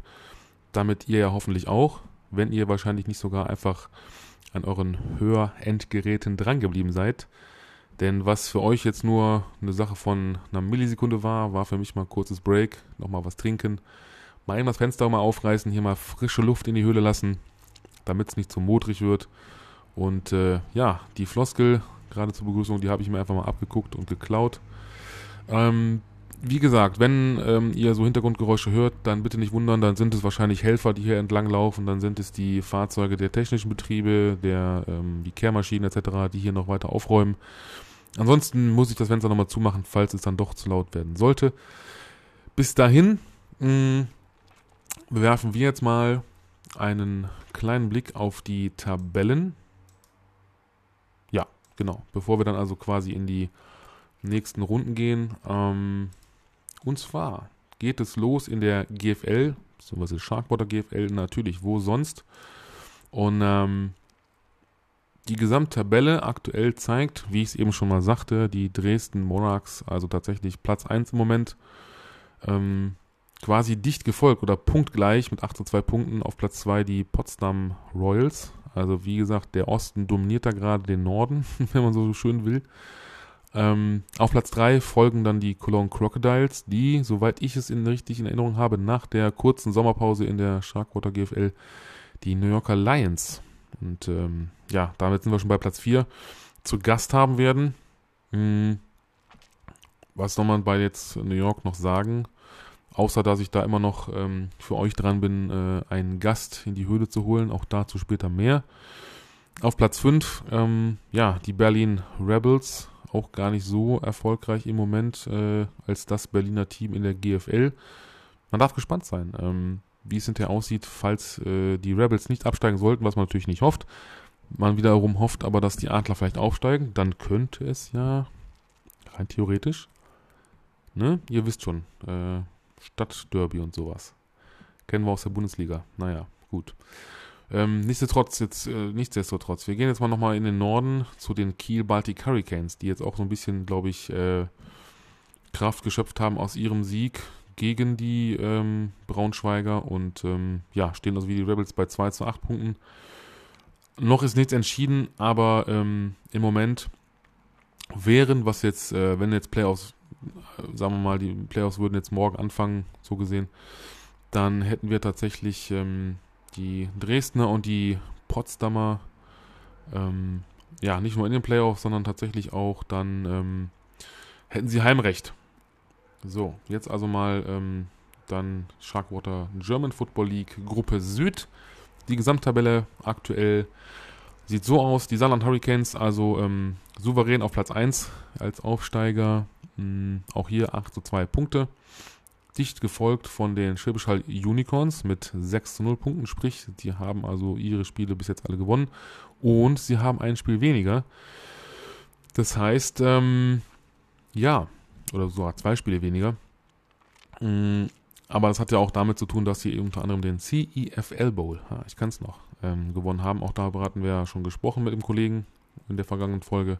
S2: damit ihr ja hoffentlich auch, wenn ihr wahrscheinlich nicht sogar einfach an euren Hörendgeräten drangeblieben seid. Denn was für euch jetzt nur eine Sache von einer Millisekunde war, war für mich mal ein kurzes Break, nochmal was trinken, mal eben das Fenster mal aufreißen, hier mal frische Luft in die Höhle lassen, damit es nicht zu modrig wird. Und äh, ja, die Floskel, gerade zur Begrüßung, die habe ich mir einfach mal abgeguckt und geklaut. Ähm, wie gesagt, wenn ähm, ihr so Hintergrundgeräusche hört, dann bitte nicht wundern, dann sind es wahrscheinlich Helfer, die hier entlang laufen, dann sind es die Fahrzeuge der technischen Betriebe, der, ähm, die Kehrmaschinen etc., die hier noch weiter aufräumen. Ansonsten muss ich das Fenster nochmal zumachen, falls es dann doch zu laut werden sollte. Bis dahin mh, mm, bewerfen wir jetzt mal einen kleinen Blick auf die Tabellen. Ja, genau. Bevor wir dann also quasi in die nächsten Runden gehen. Ähm, und zwar geht es los in der GFL, beziehungsweise Sharkwater GFL, natürlich, wo sonst. Und ähm, die Gesamttabelle aktuell zeigt, wie ich es eben schon mal sagte, die Dresden Monarchs, also tatsächlich Platz 1 im Moment, ähm, quasi dicht gefolgt oder punktgleich mit 8 zu 2 Punkten auf Platz 2 die Potsdam Royals. Also wie gesagt, der Osten dominiert da gerade den Norden, wenn man so schön will. Ähm, auf Platz 3 folgen dann die Cologne Crocodiles, die, soweit ich es in richtig in Erinnerung habe, nach der kurzen Sommerpause in der Sharkwater GFL die New Yorker Lions. Und ähm, ja, damit sind wir schon bei Platz 4 zu Gast haben werden. Hm, was soll man bei jetzt New York noch sagen? Außer dass ich da immer noch ähm, für euch dran bin, äh, einen Gast in die Höhle zu holen. Auch dazu später mehr. Auf Platz 5, ähm, ja, die Berlin Rebels auch gar nicht so erfolgreich im Moment äh, als das Berliner Team in der GFL. Man darf gespannt sein, ähm, wie es hinterher aussieht, falls äh, die Rebels nicht absteigen sollten, was man natürlich nicht hofft. Man wiederum hofft aber, dass die Adler vielleicht aufsteigen. Dann könnte es ja rein theoretisch, ne, ihr wisst schon, äh, Stadtderby und sowas. Kennen wir aus der Bundesliga. Naja, gut. Ähm, nichtsdestotrotz, jetzt, äh, nichtsdestotrotz, wir gehen jetzt mal nochmal in den Norden zu den Kiel Baltic Hurricanes, die jetzt auch so ein bisschen, glaube ich, äh, Kraft geschöpft haben aus ihrem Sieg gegen die ähm, Braunschweiger und ähm, ja, stehen also wie die Rebels bei 2 zu 8 Punkten. Noch ist nichts entschieden, aber ähm, im Moment wären, was jetzt, äh, wenn jetzt Playoffs, sagen wir mal, die Playoffs würden jetzt morgen anfangen, so gesehen, dann hätten wir tatsächlich ähm, die Dresdner und die Potsdamer, ähm, ja, nicht nur in den Playoffs, sondern tatsächlich auch dann ähm, hätten sie Heimrecht. So, jetzt also mal ähm, dann Sharkwater German Football League Gruppe Süd. Die Gesamttabelle aktuell sieht so aus: die Saarland Hurricanes, also ähm, souverän auf Platz 1 als Aufsteiger. Hm, auch hier 8 zu 2 Punkte dicht gefolgt von den Schwäbisch Hall Unicorns mit 6 zu 0 Punkten. Sprich, die haben also ihre Spiele bis jetzt alle gewonnen. Und sie haben ein Spiel weniger. Das heißt, ähm, ja, oder sogar zwei Spiele weniger. Mm, aber das hat ja auch damit zu tun, dass sie unter anderem den CEFL Bowl, ja, ich kann es noch, ähm, gewonnen haben. Auch darüber hatten wir ja schon gesprochen mit dem Kollegen in der vergangenen Folge.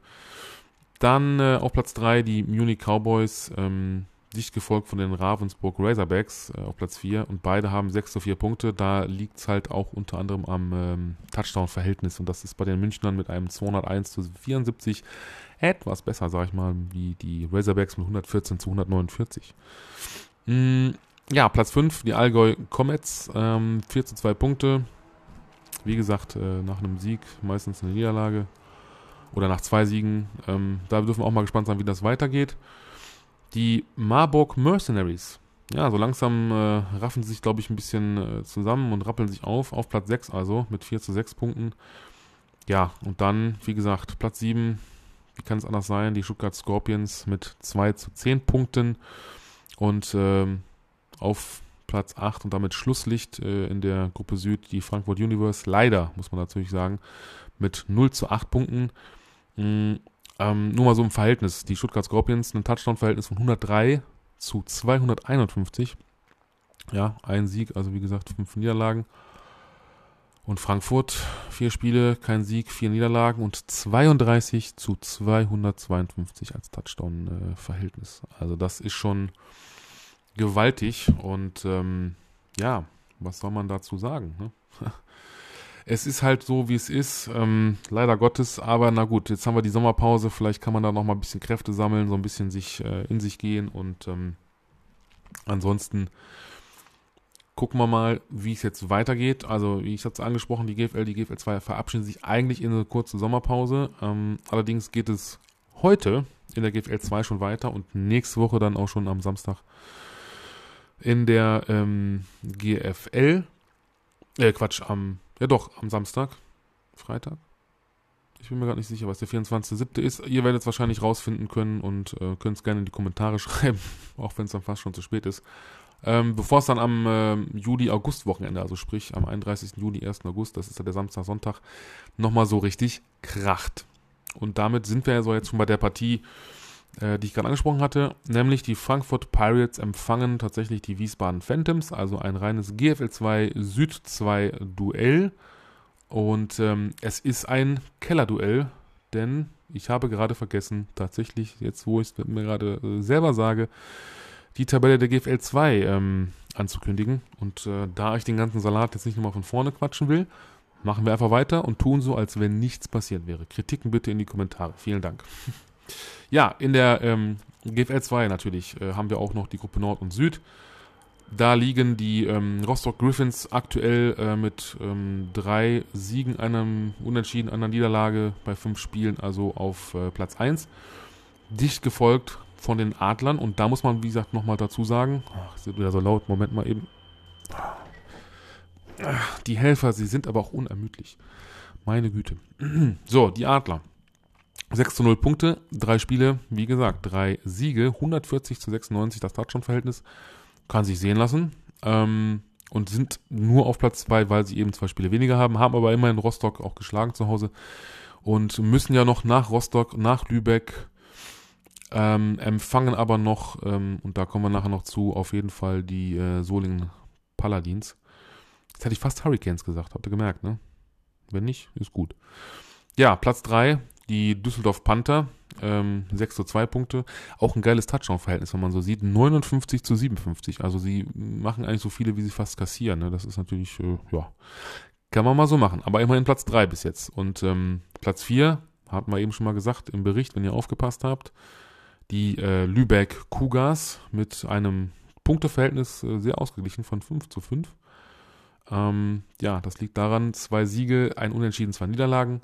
S2: Dann äh, auf Platz 3 die Munich Cowboys. Ähm, dicht gefolgt von den Ravensburg Razorbacks äh, auf Platz 4 und beide haben 6 zu 4 Punkte. Da liegt es halt auch unter anderem am ähm, Touchdown-Verhältnis und das ist bei den Münchnern mit einem 201 zu 74 etwas besser, sag ich mal, wie die Razorbacks mit 114 zu 149. Mm, ja, Platz 5, die Allgäu Comets, ähm, 4 zu 2 Punkte. Wie gesagt, äh, nach einem Sieg meistens eine Niederlage oder nach zwei Siegen. Ähm, da dürfen wir auch mal gespannt sein, wie das weitergeht. Die Marburg Mercenaries. Ja, so langsam äh, raffen sie sich, glaube ich, ein bisschen äh, zusammen und rappeln sich auf. Auf Platz 6 also mit 4 zu 6 Punkten. Ja, und dann, wie gesagt, Platz 7. Wie kann es anders sein? Die Stuttgart Scorpions mit 2 zu 10 Punkten. Und ähm, auf Platz 8 und damit Schlusslicht äh, in der Gruppe Süd die Frankfurt Universe. Leider, muss man natürlich sagen, mit 0 zu 8 Punkten. Mhm ähm, nur mal so im Verhältnis. Die Stuttgart Scorpions, ein Touchdown-Verhältnis von 103 zu 251. Ja, ein Sieg, also wie gesagt, fünf Niederlagen. Und Frankfurt, vier Spiele, kein Sieg, vier Niederlagen und 32 zu 252 als Touchdown-Verhältnis. also das ist schon gewaltig und ähm, ja, was soll man dazu sagen? Ne? Es ist halt so, wie es ist, ähm, leider Gottes, aber na gut, jetzt haben wir die Sommerpause, vielleicht kann man da nochmal ein bisschen Kräfte sammeln, so ein bisschen sich äh, in sich gehen und ähm, ansonsten gucken wir mal, wie es jetzt weitergeht. Also, wie ich es angesprochen, die GFL, die GFL 2 verabschieden sich eigentlich in eine kurze Sommerpause. Ähm, allerdings geht es heute in der GFL 2 schon weiter und nächste Woche dann auch schon am Samstag in der ähm, GFL. Äh, Quatsch, am, ja doch, am Samstag. Freitag. Ich bin mir gerade nicht sicher, was der 24.07. ist. Ihr werdet es wahrscheinlich rausfinden können und äh, könnt es gerne in die Kommentare schreiben, auch wenn es dann fast schon zu spät ist. Ähm, Bevor es dann am äh, Juli-August-Wochenende, also sprich am 31. Juli, 1. August, das ist ja der Samstag, Sonntag, nochmal so richtig kracht. Und damit sind wir ja so jetzt schon bei der Partie, die ich gerade angesprochen hatte, nämlich die Frankfurt Pirates empfangen tatsächlich die Wiesbaden Phantoms, also ein reines GFL 2 Süd 2 Duell. Und ähm, es ist ein Kellerduell, denn ich habe gerade vergessen, tatsächlich, jetzt wo ich es mir gerade äh, selber sage, die Tabelle der GFL 2 ähm, anzukündigen. Und äh, da ich den ganzen Salat jetzt nicht nochmal von vorne quatschen will, machen wir einfach weiter und tun so, als wenn nichts passiert wäre. Kritiken bitte in die Kommentare. Vielen Dank. Ja, in der ähm, GFL 2 natürlich äh, haben wir auch noch die Gruppe Nord und Süd. Da liegen die ähm, Rostock Griffins aktuell äh, mit ähm, drei Siegen, einem Unentschieden, einer Niederlage bei fünf Spielen, also auf äh, Platz 1. Dicht gefolgt von den Adlern und da muss man, wie gesagt, nochmal dazu sagen, ach, ist wieder so laut, Moment mal eben. Die Helfer, sie sind aber auch unermüdlich. Meine Güte. So, die Adler. 6 zu 0 Punkte, drei Spiele, wie gesagt, drei Siege, 140 zu 96 das Touchdown-Verhältnis, kann sich sehen lassen. Ähm, und sind nur auf Platz 2, weil sie eben zwei Spiele weniger haben, haben aber immerhin Rostock auch geschlagen zu Hause und müssen ja noch nach Rostock, nach Lübeck, ähm, empfangen aber noch, ähm, und da kommen wir nachher noch zu, auf jeden Fall die äh, Solingen Paladins. Jetzt hätte ich fast Hurricanes gesagt, habt ihr gemerkt, ne? Wenn nicht, ist gut. Ja, Platz 3, die Düsseldorf Panther, ähm, 6 zu 2 Punkte. Auch ein geiles Touchdown-Verhältnis, wenn man so sieht. 59 zu 57. Also sie machen eigentlich so viele, wie sie fast kassieren. Ne? Das ist natürlich, äh, ja, kann man mal so machen. Aber immerhin Platz 3 bis jetzt. Und ähm, Platz 4, hatten wir eben schon mal gesagt im Bericht, wenn ihr aufgepasst habt, die äh, Lübeck Cougars mit einem Punkteverhältnis äh, sehr ausgeglichen von 5 zu 5. Ähm, ja, das liegt daran, zwei Siege, ein Unentschieden, zwei Niederlagen.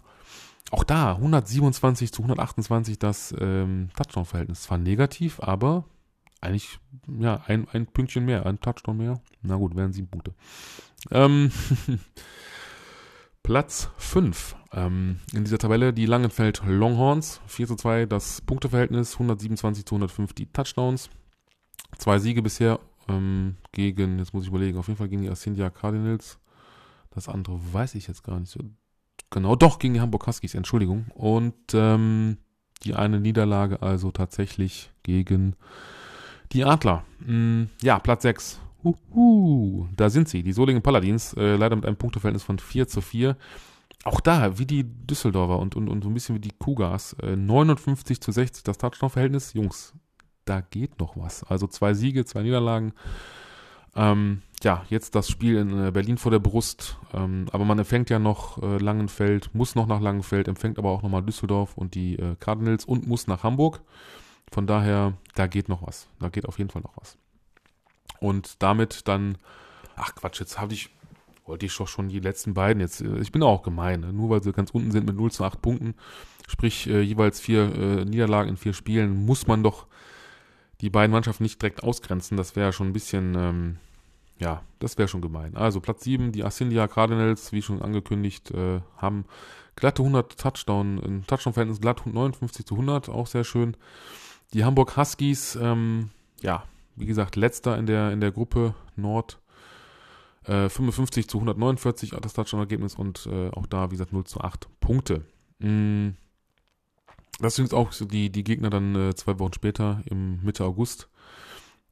S2: Auch da 127 zu 128 das ähm, Touchdown-Verhältnis. Zwar negativ, aber eigentlich ja ein, ein Pünktchen mehr, ein Touchdown mehr. Na gut, wären sieben Punkte. Ähm, Platz 5 ähm, in dieser Tabelle die Langenfeld Longhorns. 4 zu 2 das Punkteverhältnis, 127 zu 105 die Touchdowns. Zwei Siege bisher ähm, gegen, jetzt muss ich überlegen, auf jeden Fall gegen die Ascendia Cardinals. Das andere weiß ich jetzt gar nicht so Genau, doch, gegen die Hamburg Huskies, Entschuldigung. Und ähm, die eine Niederlage also tatsächlich gegen die Adler. Hm, ja, Platz 6. Uhu, da sind sie, die Solingen Paladins, äh, leider mit einem Punkteverhältnis von 4 zu 4. Auch da, wie die Düsseldorfer und, und, und so ein bisschen wie die Cougars, äh, 59 zu 60 das Touchdown-Verhältnis. Jungs, da geht noch was. Also zwei Siege, zwei Niederlagen. Ähm, ja, jetzt das Spiel in äh, Berlin vor der Brust. Ähm, aber man empfängt ja noch äh, Langenfeld, muss noch nach Langenfeld, empfängt aber auch nochmal Düsseldorf und die äh, Cardinals und muss nach Hamburg. Von daher, da geht noch was. Da geht auf jeden Fall noch was. Und damit dann, ach Quatsch, jetzt habe ich, wollte ich doch schon die letzten beiden jetzt, äh, ich bin auch gemein, ne? nur weil sie ganz unten sind mit 0 zu 8 Punkten, sprich äh, jeweils vier äh, Niederlagen in vier Spielen, muss man doch die beiden Mannschaften nicht direkt ausgrenzen. Das wäre schon ein bisschen, ähm, ja, das wäre schon gemein. Also Platz 7, die Ascendia Cardinals, wie schon angekündigt, äh, haben glatte 100 Touchdown, ein Touchdown-Verhältnis glatt 59 zu 100, auch sehr schön. Die Hamburg Huskies, ähm, ja, wie gesagt, letzter in der, in der Gruppe Nord. Äh, 55 zu 149 das Touchdown-Ergebnis und äh, auch da, wie gesagt, 0 zu 8 Punkte. Mm. Das sind auch so die, die Gegner dann äh, zwei Wochen später, im Mitte August.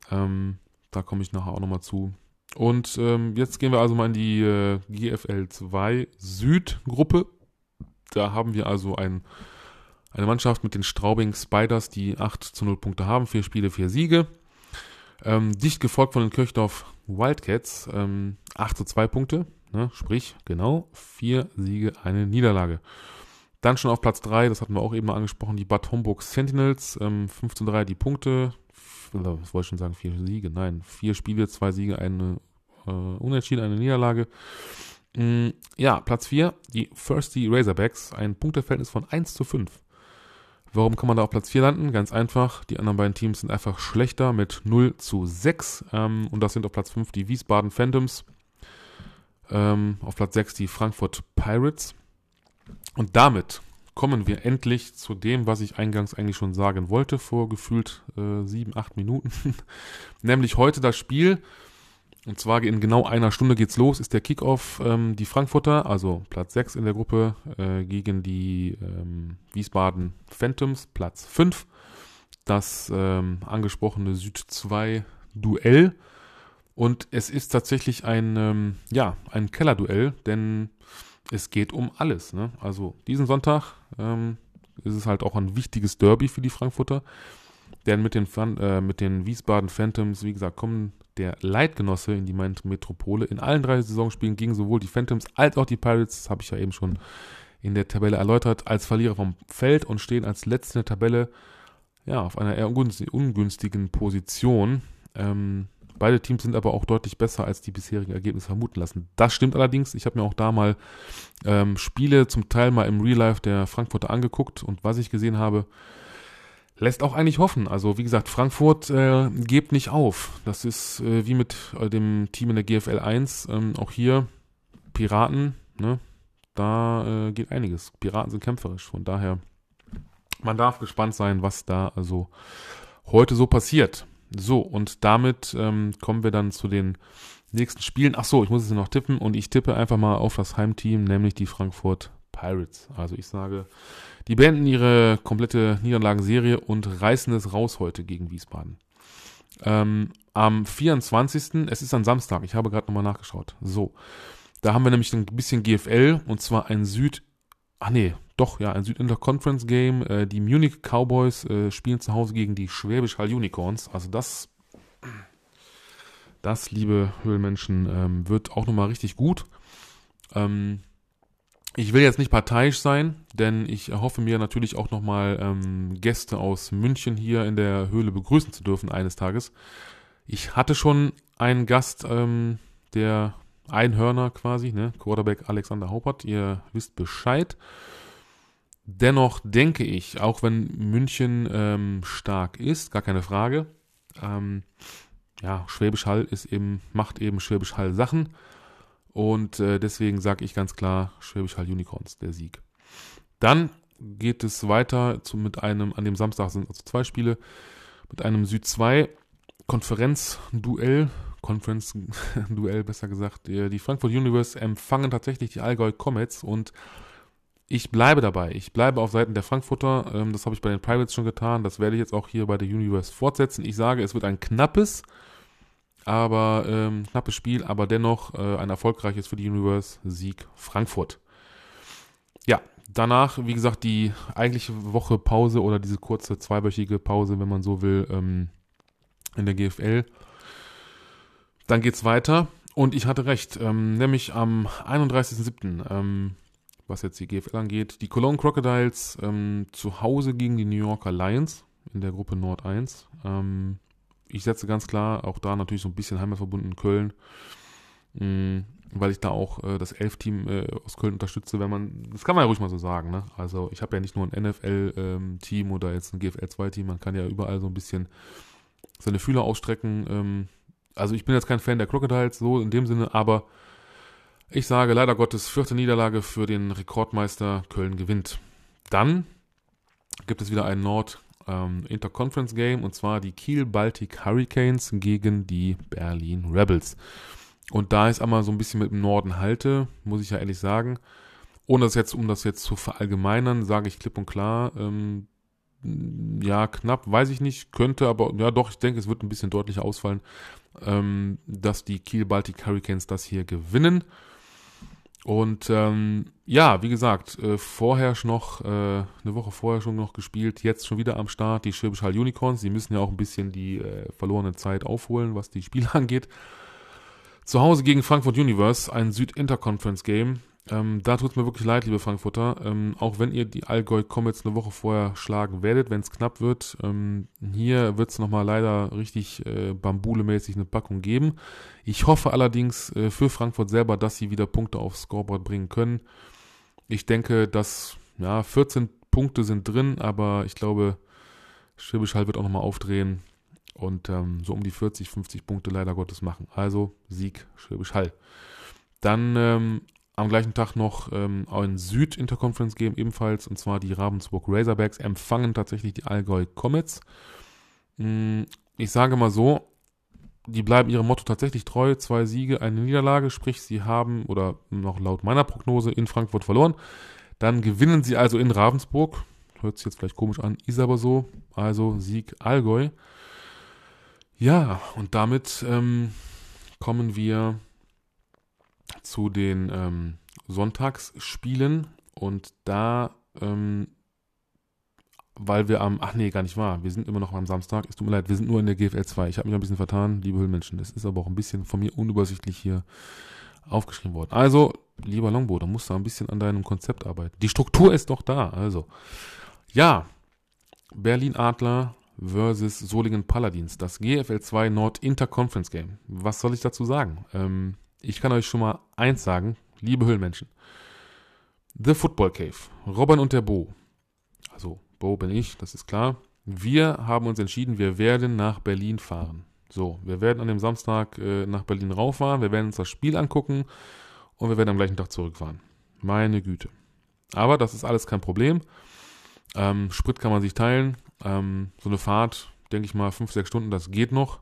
S2: Ähm, da komme ich nachher auch nochmal zu. Und ähm, jetzt gehen wir also mal in die äh, GFL 2 Südgruppe. Da haben wir also ein, eine Mannschaft mit den Straubing Spiders, die 8 zu 0 Punkte haben, vier Spiele, vier Siege. Ähm, dicht gefolgt von den Kirchdorf Wildcats, ähm, 8 zu 2 Punkte, ne? sprich, genau, vier Siege, eine Niederlage. Dann schon auf Platz 3, das hatten wir auch eben mal angesprochen, die Bad Homburg Sentinels, ähm, 5 zu 3 die Punkte, was wollte ich schon sagen, vier Siege, nein, vier Spiele, zwei Siege, eine äh, Unentschieden, eine Niederlage. Mm, ja, Platz 4, die Thirsty Razorbacks, ein Punkteverhältnis von 1 zu 5. Warum kann man da auf Platz 4 landen? Ganz einfach, die anderen beiden Teams sind einfach schlechter mit 0 zu 6 ähm, und das sind auf Platz 5 die Wiesbaden Phantoms, ähm, auf Platz 6 die Frankfurt Pirates und damit kommen wir endlich zu dem, was ich eingangs eigentlich schon sagen wollte, vor gefühlt äh, sieben, acht Minuten. Nämlich heute das Spiel. Und zwar in genau einer Stunde geht's los, ist der Kickoff ähm, die Frankfurter, also Platz 6 in der Gruppe, äh, gegen die ähm, Wiesbaden Phantoms, Platz 5. Das ähm, angesprochene Süd 2 Duell. Und es ist tatsächlich ein, ähm, ja, ein Kellerduell, denn es geht um alles. Ne? Also diesen Sonntag ähm, ist es halt auch ein wichtiges Derby für die Frankfurter. Denn mit den, äh, mit den Wiesbaden Phantoms, wie gesagt, kommen der Leitgenosse in die Metropole. In allen drei Saisonspielen gingen sowohl die Phantoms als auch die Pirates, das habe ich ja eben schon in der Tabelle erläutert, als Verlierer vom Feld und stehen als letzte in der Tabelle ja, auf einer eher ungünstigen Position. Ähm, Beide Teams sind aber auch deutlich besser, als die bisherigen Ergebnisse vermuten lassen. Das stimmt allerdings. Ich habe mir auch da mal ähm, Spiele zum Teil mal im Real Life der Frankfurter angeguckt und was ich gesehen habe, lässt auch eigentlich hoffen. Also wie gesagt, Frankfurt äh, gebt nicht auf. Das ist äh, wie mit äh, dem Team in der GFL 1. Ähm, auch hier Piraten, ne? da äh, geht einiges. Piraten sind kämpferisch. Von daher, man darf gespannt sein, was da also heute so passiert. So, und damit ähm, kommen wir dann zu den nächsten Spielen. Ach so, ich muss es noch tippen und ich tippe einfach mal auf das Heimteam, nämlich die Frankfurt Pirates. Also ich sage, die beenden ihre komplette Niederlagenserie und reißen es raus heute gegen Wiesbaden. Ähm, am 24. Es ist ein Samstag, ich habe gerade nochmal nachgeschaut. So, da haben wir nämlich ein bisschen GFL und zwar ein Süd... Ach nee, doch, ja, ein Südinter-Conference-Game. Äh, die Munich Cowboys äh, spielen zu Hause gegen die Schwäbisch Hall Unicorns. Also das, das, liebe Höhlenmenschen, ähm, wird auch nochmal richtig gut. Ähm, ich will jetzt nicht parteiisch sein, denn ich erhoffe mir natürlich auch nochmal ähm, Gäste aus München hier in der Höhle begrüßen zu dürfen eines Tages. Ich hatte schon einen Gast, ähm, der Einhörner quasi, ne? Quarterback Alexander Haupert, ihr wisst Bescheid. Dennoch denke ich, auch wenn München ähm, stark ist, gar keine Frage, ähm, ja, Schwäbisch Hall ist eben, macht eben Schwäbisch Hall Sachen. Und äh, deswegen sage ich ganz klar, Schwäbisch Hall Unicorns, der Sieg. Dann geht es weiter zu, mit einem, an dem Samstag sind also zwei Spiele, mit einem Süd 2 Konferenz-Duell, Conference-Duell besser gesagt. Die Frankfurt Universe empfangen tatsächlich die Allgäu Comets und ich bleibe dabei. Ich bleibe auf Seiten der Frankfurter. Ähm, das habe ich bei den Pirates schon getan. Das werde ich jetzt auch hier bei der Universe fortsetzen. Ich sage, es wird ein knappes, aber ähm, knappes Spiel, aber dennoch äh, ein erfolgreiches für die Universe Sieg Frankfurt. Ja, danach, wie gesagt, die eigentliche Woche Pause oder diese kurze zweiwöchige Pause, wenn man so will, ähm, in der GFL. Dann geht's weiter. Und ich hatte recht, ähm, nämlich am 31.07. Ähm, was jetzt die GFL angeht. Die Cologne Crocodiles ähm, zu Hause gegen die New Yorker Lions in der Gruppe Nord 1. Ähm, ich setze ganz klar auch da natürlich so ein bisschen heimatverbunden Köln, mh, mm, weil ich da auch äh, das Elf-Team äh, aus Köln unterstütze, wenn man, das kann man ja ruhig mal so sagen, ne? Also ich habe ja nicht nur ein NFL-Team ähm, oder jetzt ein GFL-2-Team, man kann ja überall so ein bisschen seine Fühler ausstrecken. Ähm, also ich bin jetzt kein Fan der Crocodiles, so in dem Sinne, aber ich sage leider Gottes vierte Niederlage für den Rekordmeister Köln gewinnt. Dann gibt es wieder ein Nord ähm, Interconference Game und zwar die Kiel Baltic Hurricanes gegen die Berlin Rebels. Und da ich einmal so ein bisschen mit dem Norden halte, muss ich ja ehrlich sagen, ohne das jetzt, um das jetzt zu verallgemeinern, sage ich klipp und klar, ähm, ja, knapp, weiß ich nicht, könnte, aber ja doch, ich denke, es wird ein bisschen deutlicher ausfallen. Ähm, dass die Kiel Baltic Hurricanes das hier gewinnen. Und ähm, ja, wie gesagt, äh, vorher schon noch, äh, eine Woche vorher schon noch gespielt, jetzt schon wieder am Start, die Schwäbisch Hall Unicorns. Sie müssen ja auch ein bisschen die äh, verlorene Zeit aufholen, was die Spiele angeht. Zu Hause gegen Frankfurt Universe, ein Süd-Interconference-Game. Ähm, da tut es mir wirklich leid, liebe Frankfurter. Ähm, auch wenn ihr die Allgäu Comets eine Woche vorher schlagen werdet, wenn es knapp wird. Ähm, hier wird es nochmal leider richtig äh, Bambule-mäßig eine Packung geben. Ich hoffe allerdings äh, für Frankfurt selber, dass sie wieder Punkte aufs Scoreboard bringen können. Ich denke, dass ja, 14 Punkte sind drin, aber ich glaube, Schwäbisch Hall wird auch nochmal aufdrehen und ähm, so um die 40, 50 Punkte leider Gottes machen. Also Sieg Schwäbisch Hall. Dann ähm, am gleichen Tag noch ähm, ein Süd-Interconference-Game ebenfalls, und zwar die Ravensburg Razorbacks empfangen tatsächlich die Allgäu Comets. Mm, ich sage mal so, die bleiben ihrem Motto tatsächlich treu. Zwei Siege, eine Niederlage, sprich, sie haben, oder noch laut meiner Prognose, in Frankfurt verloren. Dann gewinnen sie also in Ravensburg. Hört sich jetzt vielleicht komisch an, ist aber so. Also Sieg Allgäu. Ja, und damit ähm, kommen wir zu den ähm, Sonntagsspielen und da, ähm, weil wir am, ach nee, gar nicht wahr, wir sind immer noch am Samstag, es tut mir leid, wir sind nur in der GFL 2. Ich habe mich ein bisschen vertan, liebe Höhlmenschen, das ist aber auch ein bisschen von mir unübersichtlich hier aufgeschrieben worden. Also, lieber Longbow, da musst du ein bisschen an deinem Konzept arbeiten. Die Struktur ist doch da, also. Ja, Berlin Adler versus Solingen Paladins, das GFL 2 Nord Interconference Game. Was soll ich dazu sagen? Ähm, ich kann euch schon mal eins sagen, liebe Höhlenmenschen. The Football Cave, Robin und der Bo. Also, Bo bin ich, das ist klar. Wir haben uns entschieden, wir werden nach Berlin fahren. So, wir werden an dem Samstag äh, nach Berlin rauffahren, wir werden uns das Spiel angucken und wir werden am gleichen Tag zurückfahren. Meine Güte. Aber das ist alles kein Problem. Ähm, Sprit kann man sich teilen. Ähm, so eine Fahrt, denke ich mal, 5, 6 Stunden, das geht noch.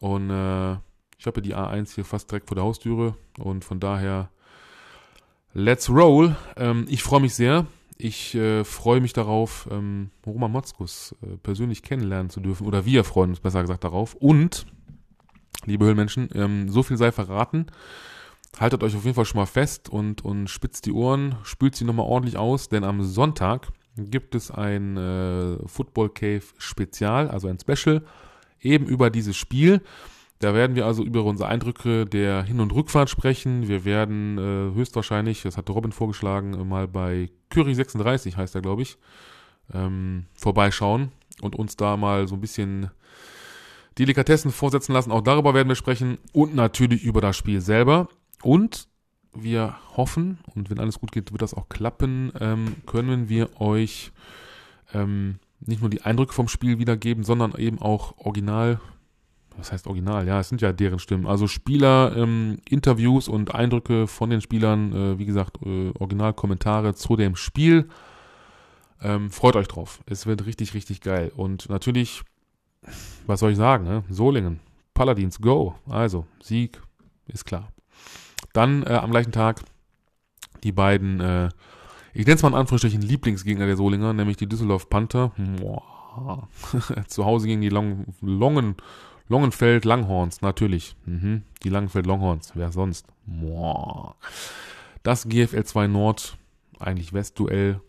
S2: Und äh, ich habe die A1 hier fast direkt vor der Haustüre und von daher let's roll. Ähm, ich freue mich sehr. Ich äh, freue mich darauf, ähm, Roman Motzkus äh, persönlich kennenlernen zu dürfen. Oder wir freuen uns besser gesagt darauf. Und, liebe Höhlenmenschen, ähm, so viel sei verraten. Haltet euch auf jeden Fall schon mal fest und, und spitzt die Ohren, spült sie nochmal ordentlich aus, denn am Sonntag gibt es ein äh, Football Cave Spezial, also ein Special, eben über dieses Spiel. Da werden wir also über unsere Eindrücke der Hin- und Rückfahrt sprechen. Wir werden äh, höchstwahrscheinlich, das hatte Robin vorgeschlagen, äh, mal bei Curry 36 heißt er, glaube ich, ähm, vorbeischauen und uns da mal so ein bisschen Delikatessen vorsetzen lassen. Auch darüber werden wir sprechen und natürlich über das Spiel selber. Und wir hoffen, und wenn alles gut geht, wird das auch klappen, ähm, können wir euch ähm, nicht nur die Eindrücke vom Spiel wiedergeben, sondern eben auch original was heißt original? Ja, es sind ja deren Stimmen. Also Spieler, ähm, Interviews und Eindrücke von den Spielern, äh, wie gesagt, äh, Originalkommentare zu dem Spiel. Ähm, freut euch drauf. Es wird richtig, richtig geil. Und natürlich, was soll ich sagen, ne? Solingen, Paladins, go. Also, Sieg ist klar. Dann äh, am gleichen Tag die beiden, äh, ich nenne es mal in Anführungsstrichen Lieblingsgegner der Solinger, nämlich die Düsseldorf Panther. Zu Hause gegen die Long, Longen Longenfeld Langhorns, natürlich. Mhm. Die Langenfeld Longhorns, wer sonst? Boah. Das GFL 2 Nord, eigentlich Westduell.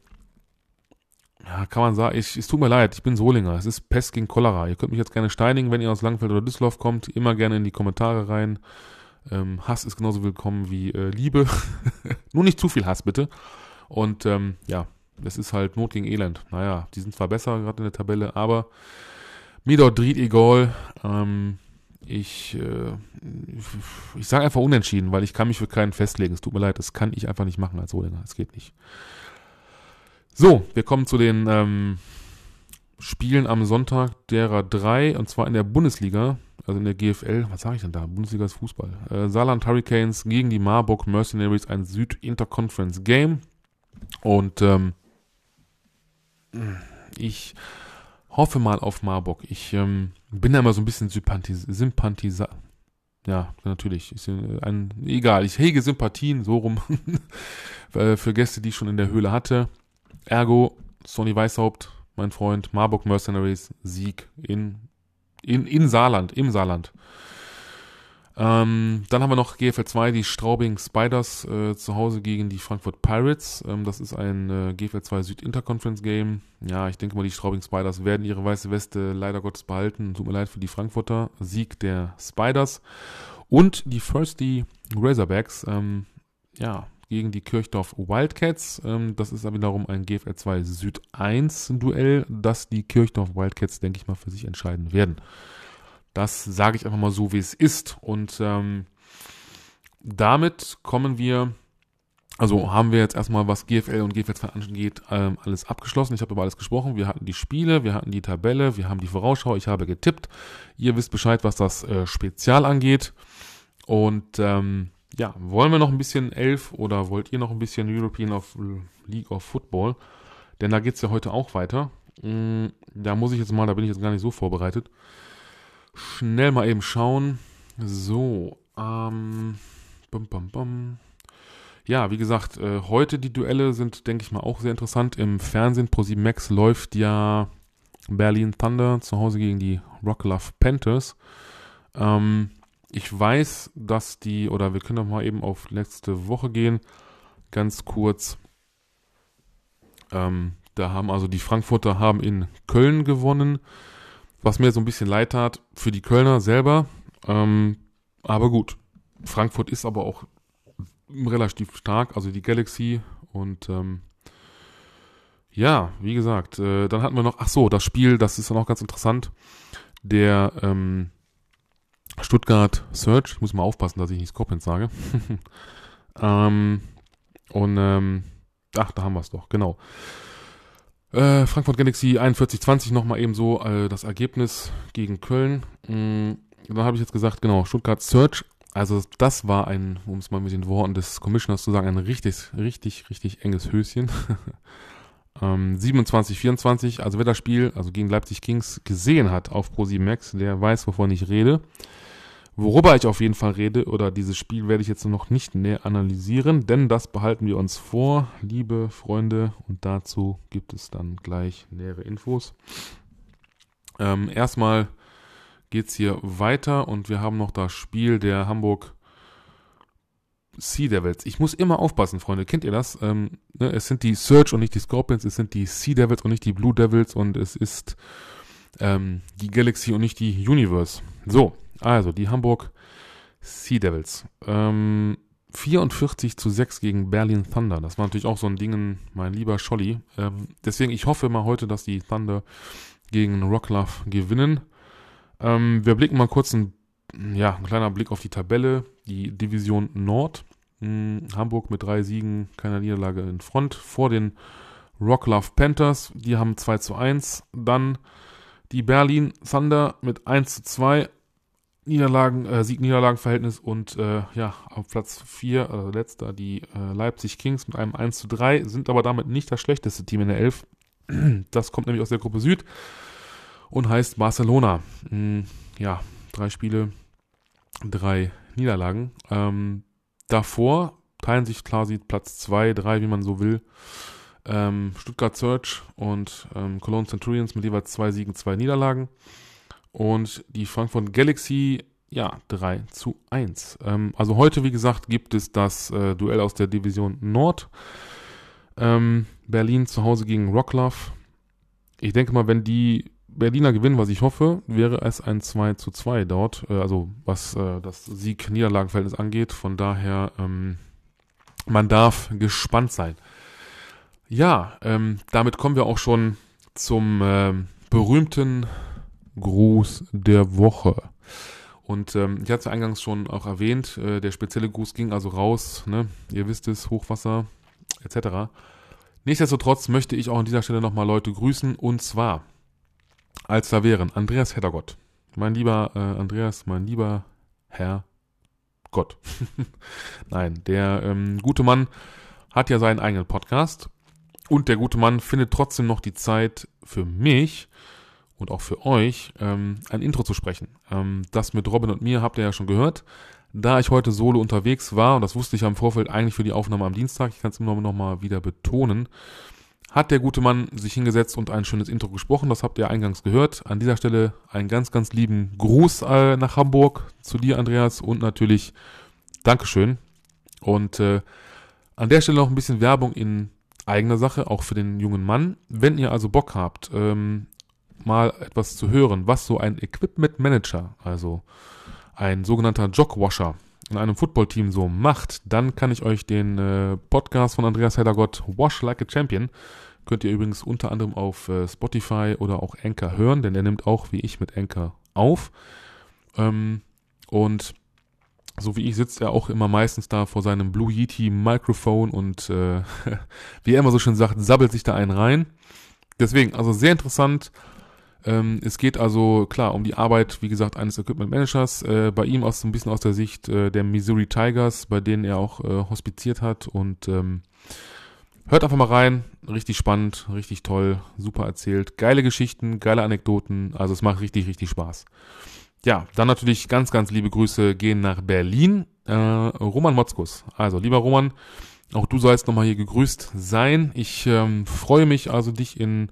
S2: Ja, kann man sagen, ich, es tut mir leid, ich bin Solinger. Es ist Pest gegen Cholera. Ihr könnt mich jetzt gerne steinigen, wenn ihr aus Langenfeld oder Düsseldorf kommt. Immer gerne in die Kommentare rein. Ähm, Hass ist genauso willkommen wie äh, Liebe. Nur nicht zu viel Hass, bitte. Und ähm, ja, es ist halt Not gegen Elend. Naja, die sind zwar besser gerade in der Tabelle, aber mir dort dreht egal. Ähm, ich, äh, ich sage einfach unentschieden, weil ich kann mich für keinen festlegen. Es tut mir leid, das kann ich einfach nicht machen als Solinger. Es geht nicht. So, wir kommen zu den ähm, Spielen am Sonntag derer drei, und zwar in der Bundesliga, also in der GFL. Was sage ich denn da? Bundesliga ist Fußball. Äh, Saarland Hurricanes gegen die Marburg Mercenaries, ein Süd-Interconference Game. Und ähm, ich hoffe mal auf Marburg. Ich ähm, bin da immer so ein bisschen Sympathis ja, natürlich. Ist ein, egal, ich hege Sympathien, so rum, äh, für Gäste, die ich schon in der Höhle hatte. Ergo, Sonny Weishaupt, mein Freund, Marburg Mercenaries, Sieg in, in, in Saarland, im Saarland. Ähm, dann haben wir noch GFL 2, die Straubing Spiders äh, zu Hause gegen die Frankfurt Pirates. Ähm, das ist ein äh, GFL 2 Süd Interconference Game. Ja, ich denke mal, die Straubing Spiders werden ihre weiße Weste leider Gottes behalten. Tut mir leid für die Frankfurter. Sieg der Spiders. Und die Firsty Razorbacks, ähm, ja, gegen die Kirchdorf Wildcats. Ähm, das ist aber wiederum ein GFL 2 Süd 1 Duell, das die Kirchdorf Wildcats, denke ich mal, für sich entscheiden werden. Das sage ich einfach mal so, wie es ist. Und ähm, damit kommen wir, also haben wir jetzt erstmal, was GFL und GFL 2 angeht, ähm, alles abgeschlossen. Ich habe über alles gesprochen. Wir hatten die Spiele, wir hatten die Tabelle, wir haben die Vorausschau. Ich habe getippt. Ihr wisst Bescheid, was das äh, Spezial angeht. Und ähm, ja, wollen wir noch ein bisschen elf oder wollt ihr noch ein bisschen European of League of Football? Denn da geht es ja heute auch weiter. Mm, da muss ich jetzt mal, da bin ich jetzt gar nicht so vorbereitet schnell mal eben schauen. So, ähm, bum, bum, bum. Ja, wie gesagt, äh, heute die Duelle sind, denke ich mal, auch sehr interessant. Im Fernsehen Pro 7 Max läuft ja Berlin Thunder zu Hause gegen die Rocklove Panthers. Ähm, ich weiß, dass die, oder wir können doch mal eben auf letzte Woche gehen, ganz kurz. Ähm, da haben also die Frankfurter haben in Köln gewonnen. Was mir so ein bisschen leid tat für die Kölner selber. Ähm, aber gut. Frankfurt ist aber auch relativ stark, also die Galaxy. Und ähm, ja, wie gesagt, äh, dann hatten wir noch, ach so, das Spiel, das ist dann auch ganz interessant. Der ähm, Stuttgart Search, ich muss mal aufpassen, dass ich nicht Scorpions sage. ähm, und, ähm, ach, da haben wir es doch, genau. Äh, Frankfurt Galaxy 41-20 nochmal eben so äh, das Ergebnis gegen Köln. Mhm, dann habe ich jetzt gesagt, genau, Stuttgart Search. Also das war ein, um es mal mit den Worten des Commissioners zu sagen, ein richtig, richtig, richtig enges Höschen. ähm, 27-24, also wer das Spiel, also gegen Leipzig Kings gesehen hat auf Pro7 Max, der weiß, wovon ich rede. Worüber ich auf jeden Fall rede, oder dieses Spiel werde ich jetzt noch nicht näher analysieren, denn das behalten wir uns vor, liebe Freunde, und dazu gibt es dann gleich nähere Infos. Ähm, erstmal geht es hier weiter und wir haben noch das Spiel der Hamburg Sea Devils. Ich muss immer aufpassen, Freunde. Kennt ihr das? Ähm, ne, es sind die Search und nicht die Scorpions, es sind die Sea Devils und nicht die Blue Devils und es ist ähm, die Galaxy und nicht die Universe. So, also, die Hamburg Sea Devils. Ähm, 44 zu 6 gegen Berlin Thunder. Das war natürlich auch so ein Ding, mein lieber Scholli. Ähm, deswegen, ich hoffe mal heute, dass die Thunder gegen Rocklove gewinnen. Ähm, wir blicken mal kurz ein, ja, ein kleiner Blick auf die Tabelle. Die Division Nord. Hm, Hamburg mit drei Siegen, keiner Niederlage in Front. Vor den Rocklove Panthers. Die haben 2 zu 1. Dann die Berlin Thunder mit 1 zu 2. Niederlagen, äh, Sieg-Niederlagen-Verhältnis und äh, ja, auf Platz 4, also letzter, die äh, Leipzig Kings mit einem 1 zu 3, sind aber damit nicht das schlechteste Team in der 11. Das kommt nämlich aus der Gruppe Süd und heißt Barcelona. Hm, ja, drei Spiele, drei Niederlagen. Ähm, davor teilen sich quasi Platz 2, 3, wie man so will. Ähm, Stuttgart Search und ähm, Cologne Centurions mit jeweils zwei Siegen, zwei Niederlagen. Und die Frankfurt Galaxy, ja, 3 zu 1. Ähm, also heute, wie gesagt, gibt es das äh, Duell aus der Division Nord. Ähm, Berlin zu Hause gegen Rocklove. Ich denke mal, wenn die Berliner gewinnen, was ich hoffe, wäre es ein 2 zu 2 dort. Äh, also was äh, das Sieg-Niederlagenverhältnis angeht. Von daher, ähm, man darf gespannt sein. Ja, ähm, damit kommen wir auch schon zum ähm, berühmten Gruß der Woche. Und ähm, ich hatte es eingangs schon auch erwähnt, äh, der spezielle Gruß ging also raus, ne? ihr wisst es, Hochwasser etc. Nichtsdestotrotz möchte ich auch an dieser Stelle nochmal Leute grüßen und zwar als da wären Andreas Heddergott. Mein lieber äh, Andreas, mein lieber Herr Gott. Nein, der ähm, gute Mann hat ja seinen eigenen Podcast und der gute Mann findet trotzdem noch die Zeit für mich, und auch für euch ähm, ein Intro zu sprechen. Ähm, das mit Robin und mir habt ihr ja schon gehört. Da ich heute solo unterwegs war, und das wusste ich am Vorfeld eigentlich für die Aufnahme am Dienstag, ich kann es immer noch mal wieder betonen, hat der gute Mann sich hingesetzt und ein schönes Intro gesprochen. Das habt ihr eingangs gehört. An dieser Stelle einen ganz, ganz lieben Gruß äh, nach Hamburg zu dir, Andreas, und natürlich Dankeschön. Und äh, an der Stelle noch ein bisschen Werbung in eigener Sache, auch für den jungen Mann. Wenn ihr also Bock habt, ähm, mal etwas zu hören, was so ein Equipment Manager, also ein sogenannter Jogwasher in einem Footballteam so macht, dann kann ich euch den äh, Podcast von Andreas Heddergott Wash Like a Champion könnt ihr übrigens unter anderem auf äh, Spotify oder auch Anchor hören, denn er nimmt auch wie ich mit Anchor auf. Ähm, und so wie ich sitzt er auch immer meistens da vor seinem Blue Yeti Mikrofon und äh, wie er immer so schön sagt, sabbelt sich da einen rein. Deswegen, also sehr interessant. Ähm, es geht also klar um die Arbeit, wie gesagt, eines Equipment Managers. Äh, bei ihm aus so ein bisschen aus der Sicht äh, der Missouri Tigers, bei denen er auch äh, hospiziert hat. Und ähm, hört einfach mal rein. Richtig spannend, richtig toll, super erzählt. Geile Geschichten, geile Anekdoten. Also es macht richtig, richtig Spaß. Ja, dann natürlich ganz, ganz liebe Grüße gehen nach Berlin. Äh, Roman Motzkus. Also, lieber Roman, auch du sollst nochmal hier gegrüßt sein. Ich ähm, freue mich also, dich in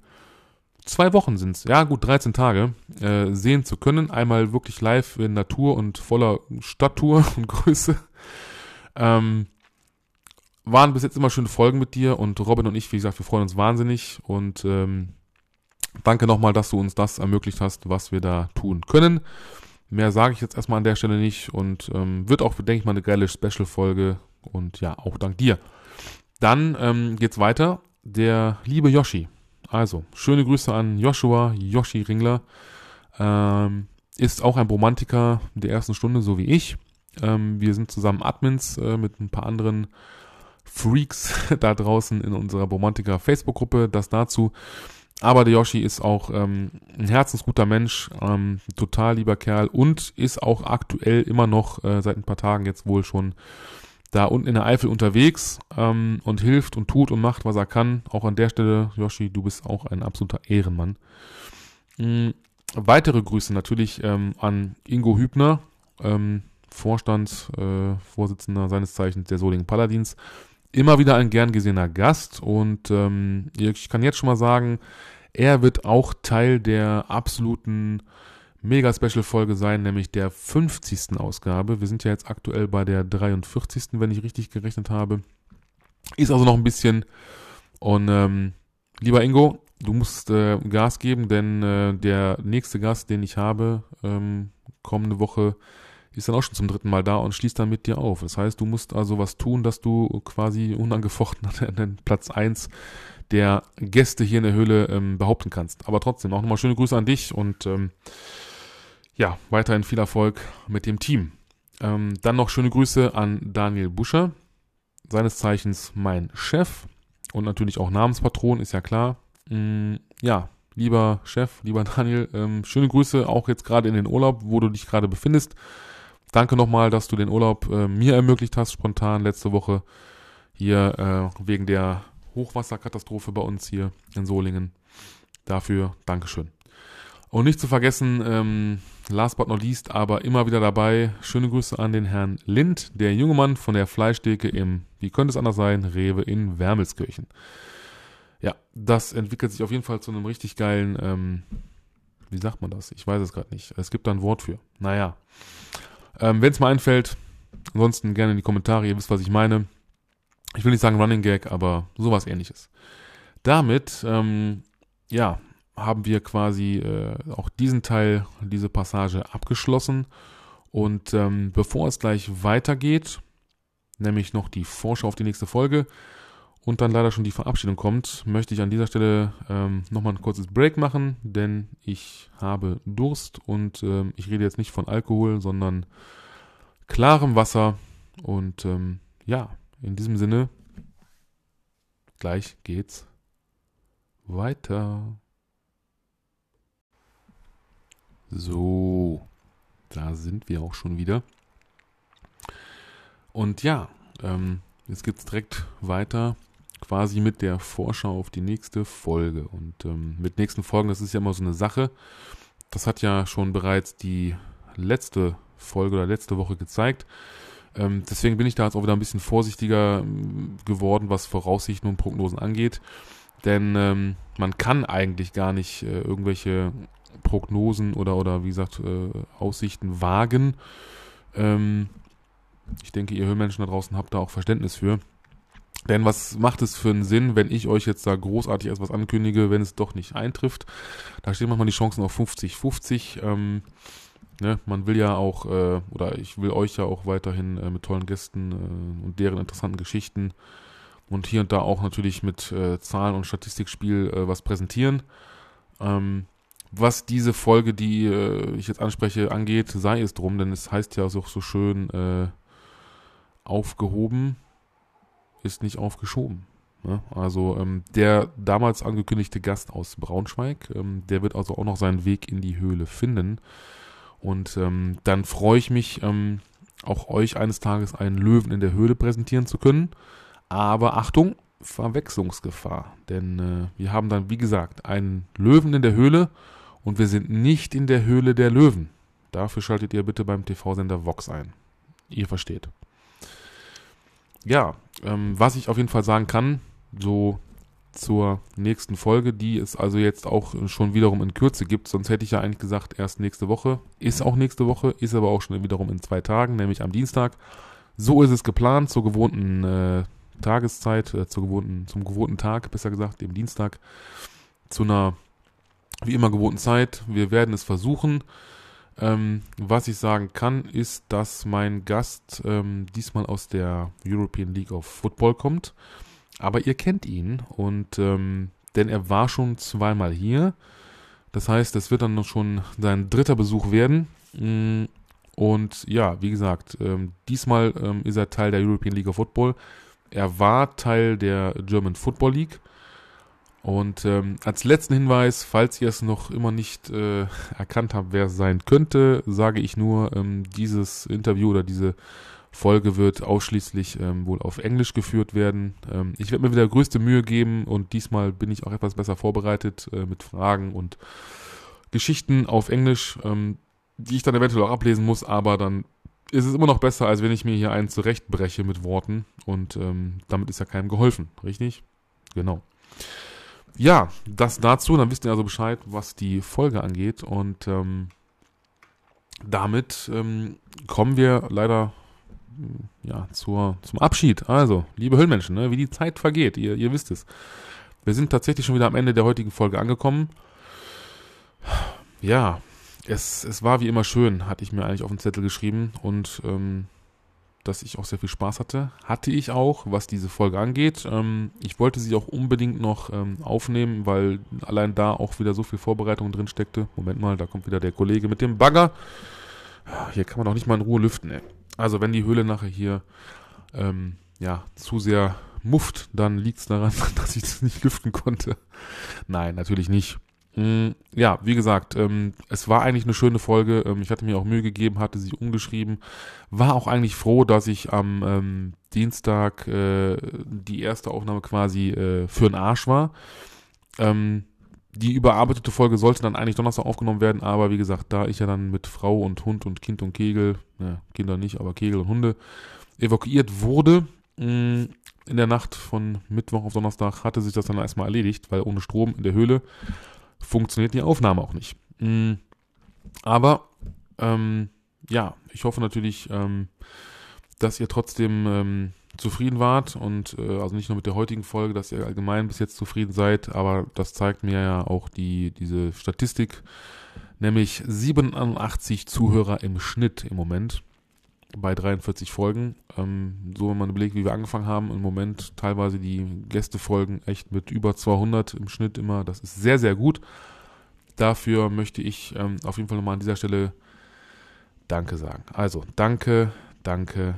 S2: zwei Wochen sind's, ja gut, 13 Tage, äh, sehen zu können. Einmal wirklich live in Natur und voller Stadttour und Größe. Ähm, waren bis jetzt immer schöne Folgen mit dir und Robin und ich, wie gesagt, wir freuen uns wahnsinnig und ähm, danke nochmal, dass du uns das ermöglicht hast, was wir da tun können. Mehr sage ich jetzt erstmal an der Stelle nicht und ähm, wird auch, denke ich mal, eine geile Special-Folge und ja, auch dank dir. Dann ähm, geht's weiter. Der liebe Yoshi, also, schöne Grüße an Joshua, Yoshi Ringler. Ähm, ist auch ein Romantiker der ersten Stunde, so wie ich. Ähm, wir sind zusammen Admins äh, mit ein paar anderen Freaks da draußen in unserer Romantiker Facebook-Gruppe. Das dazu. Aber der Yoshi ist auch ähm, ein herzensguter Mensch, ähm, total lieber Kerl und ist auch aktuell immer noch äh, seit ein paar Tagen jetzt wohl schon da unten in der Eifel unterwegs ähm, und hilft und tut und macht, was er kann. Auch an der Stelle, Yoshi, du bist auch ein absoluter Ehrenmann. Ähm, weitere Grüße natürlich ähm, an Ingo Hübner, ähm, Vorstandsvorsitzender äh, seines Zeichens der Solingen Paladins. Immer wieder ein gern gesehener Gast und ähm, ich kann jetzt schon mal sagen, er wird auch Teil der absoluten Mega-Special-Folge sein, nämlich der 50. Ausgabe. Wir sind ja jetzt aktuell bei der 43., wenn ich richtig gerechnet habe. Ist also noch ein bisschen. Und ähm, lieber Ingo, du musst äh, Gas geben, denn äh, der nächste Gast, den ich habe, ähm, kommende Woche, ist dann auch schon zum dritten Mal da und schließt dann mit dir auf. Das heißt, du musst also was tun, dass du quasi unangefochten an den Platz 1 der Gäste hier in der Höhle ähm, behaupten kannst. Aber trotzdem auch nochmal schöne Grüße an dich und ähm, ja, weiterhin viel Erfolg mit dem Team. Ähm, dann noch schöne Grüße an Daniel Buscher, seines Zeichens mein Chef und natürlich auch Namenspatron, ist ja klar. Mm, ja, lieber Chef, lieber Daniel, ähm, schöne Grüße auch jetzt gerade in den Urlaub, wo du dich gerade befindest. Danke nochmal, dass du den Urlaub äh, mir ermöglicht hast, spontan letzte Woche hier äh, wegen der Hochwasserkatastrophe bei uns hier in Solingen. Dafür Dankeschön. Und nicht zu vergessen, ähm, last but not least, aber immer wieder dabei, schöne Grüße an den Herrn Lind, der junge Mann von der Fleischtheke im, wie könnte es anders sein, Rewe in Wermelskirchen. Ja, das entwickelt sich auf jeden Fall zu einem richtig geilen, ähm, wie sagt man das? Ich weiß es gerade nicht. Es gibt da ein Wort für. Naja. Ähm, Wenn es mal einfällt, ansonsten gerne in die Kommentare, ihr wisst, was ich meine. Ich will nicht sagen Running Gag, aber sowas ähnliches. Damit, ähm, ja, haben wir quasi äh, auch diesen Teil, diese Passage abgeschlossen. Und ähm, bevor es gleich weitergeht, nämlich noch die Vorschau auf die nächste Folge und dann leider schon die Verabschiedung kommt, möchte ich an dieser Stelle ähm, nochmal ein kurzes Break machen, denn ich habe Durst und ähm, ich rede jetzt nicht von Alkohol, sondern klarem Wasser. Und ähm, ja, in diesem Sinne, gleich geht's weiter. So, da sind wir auch schon wieder. Und ja, ähm, jetzt geht's direkt weiter, quasi mit der Vorschau auf die nächste Folge. Und ähm, mit nächsten Folgen, das ist ja immer so eine Sache. Das hat ja schon bereits die letzte Folge oder letzte Woche gezeigt. Ähm, deswegen bin ich da jetzt auch wieder ein bisschen vorsichtiger ähm, geworden, was Voraussichten und Prognosen angeht. denn ähm, man kann eigentlich gar nicht äh, irgendwelche Prognosen oder, oder wie gesagt, äh, Aussichten wagen. Ähm, ich denke, ihr Höhlenmenschen da draußen habt da auch Verständnis für. Denn was macht es für einen Sinn, wenn ich euch jetzt da großartig etwas ankündige, wenn es doch nicht eintrifft? Da stehen manchmal die Chancen auf 50-50. Ähm, ne, man will ja auch, äh, oder ich will euch ja auch weiterhin äh, mit tollen Gästen äh, und deren interessanten Geschichten und hier und da auch natürlich mit äh, Zahlen und Statistikspiel äh, was präsentieren. Ähm, was diese Folge, die äh, ich jetzt anspreche, angeht, sei es drum, denn es heißt ja auch so schön äh, aufgehoben ist nicht aufgeschoben. Ne? Also ähm, der damals angekündigte Gast aus Braunschweig, ähm, der wird also auch noch seinen Weg in die Höhle finden. Und ähm, dann freue ich mich, ähm, auch euch eines Tages einen Löwen in der Höhle präsentieren zu können. Aber Achtung, Verwechslungsgefahr. Denn äh, wir haben dann, wie gesagt, einen Löwen in der Höhle und wir sind nicht in der Höhle der Löwen. Dafür schaltet ihr bitte beim TV-Sender Vox ein. Ihr versteht. Ja, ähm, was ich auf jeden Fall sagen kann, so zur nächsten Folge, die es also jetzt auch schon wiederum in Kürze gibt. Sonst hätte ich ja eigentlich gesagt, erst nächste Woche. Ist auch nächste Woche, ist aber auch schon wiederum in zwei Tagen, nämlich am Dienstag. So ist es geplant, zur gewohnten äh, Tageszeit, äh, zur gewohnten, zum gewohnten Tag, besser gesagt, dem Dienstag, zu einer wie immer gewohnten Zeit. Wir werden es versuchen. Ähm, was ich sagen kann, ist, dass mein Gast ähm, diesmal aus der European League of Football kommt. Aber ihr kennt ihn und ähm, denn er war schon zweimal hier. Das heißt, es wird dann schon sein dritter Besuch werden. Mm, und ja, wie gesagt, ähm, diesmal ähm, ist er Teil der European League of Football. Er war Teil der German Football League und ähm, als letzten Hinweis, falls ihr es noch immer nicht äh, erkannt habt, wer es sein könnte, sage ich nur, ähm, dieses Interview oder diese Folge wird ausschließlich ähm, wohl auf Englisch geführt werden. Ähm, ich werde mir wieder größte Mühe geben und diesmal bin ich auch etwas besser vorbereitet äh, mit Fragen und Geschichten auf Englisch, ähm, die ich dann eventuell auch ablesen muss, aber dann ist es immer noch besser, als wenn ich mir hier einen zurechtbreche mit Worten und ähm, damit ist ja keinem geholfen, richtig? Genau ja, das dazu. Dann wisst ihr also Bescheid, was die Folge angeht. Und ähm, damit ähm, kommen wir leider mm, ja, zur, zum Abschied. Also, liebe Höllmenschen, ne, wie die Zeit vergeht, ihr, ihr wisst es. Wir sind tatsächlich schon wieder am Ende der heutigen Folge angekommen. Ja, es, es war wie immer schön, hatte ich mir eigentlich auf den Zettel geschrieben. Und ähm, dass ich auch sehr viel Spaß hatte. Hatte ich auch, was diese Folge angeht. Ähm, ich wollte sie auch unbedingt noch ähm, aufnehmen, weil allein da auch wieder so viel Vorbereitung drin steckte. Moment mal, da kommt wieder der Kollege mit dem Bagger. Hier kann man auch nicht mal in Ruhe lüften. Ey. Also wenn die Höhle nachher hier ähm, ja zu sehr mufft, dann liegt es daran, dass ich das nicht lüften konnte. Nein, natürlich nicht. Mm, ja, wie gesagt, ähm, es war eigentlich eine schöne Folge. Ähm, ich hatte mir auch Mühe gegeben, hatte sie umgeschrieben. War auch eigentlich froh, dass ich am ähm, Dienstag äh, die erste Aufnahme quasi äh, für den Arsch war. Die überarbeitete Folge sollte dann eigentlich Donnerstag aufgenommen werden, aber wie gesagt, da ich ja dann mit Frau und Hund und Kind und Kegel, ja, Kinder nicht, aber Kegel und Hunde, evakuiert wurde, mh, mm, in der Nacht von Mittwoch auf Donnerstag hatte sich das dann erstmal erledigt, weil ohne Strom in der Höhle funktioniert die Aufnahme auch nicht. Mm, aber ähm, ja, ich hoffe natürlich, ähm, dass ihr trotzdem ähm, zufrieden wart und äh, also nicht nur mit der heutigen Folge, dass ihr allgemein bis jetzt zufrieden seid, aber das zeigt mir ja auch die diese Statistik, nämlich 87 Zuhörer im Schnitt im Moment bei 43 Folgen. Ähm, so wenn man überlegt, wie wir angefangen haben, im Moment teilweise die Gästefolgen echt mit über 200 im Schnitt immer. Das ist sehr, sehr gut. Dafür möchte ich ähm, auf jeden Fall nochmal an dieser Stelle Danke sagen. Also danke, danke,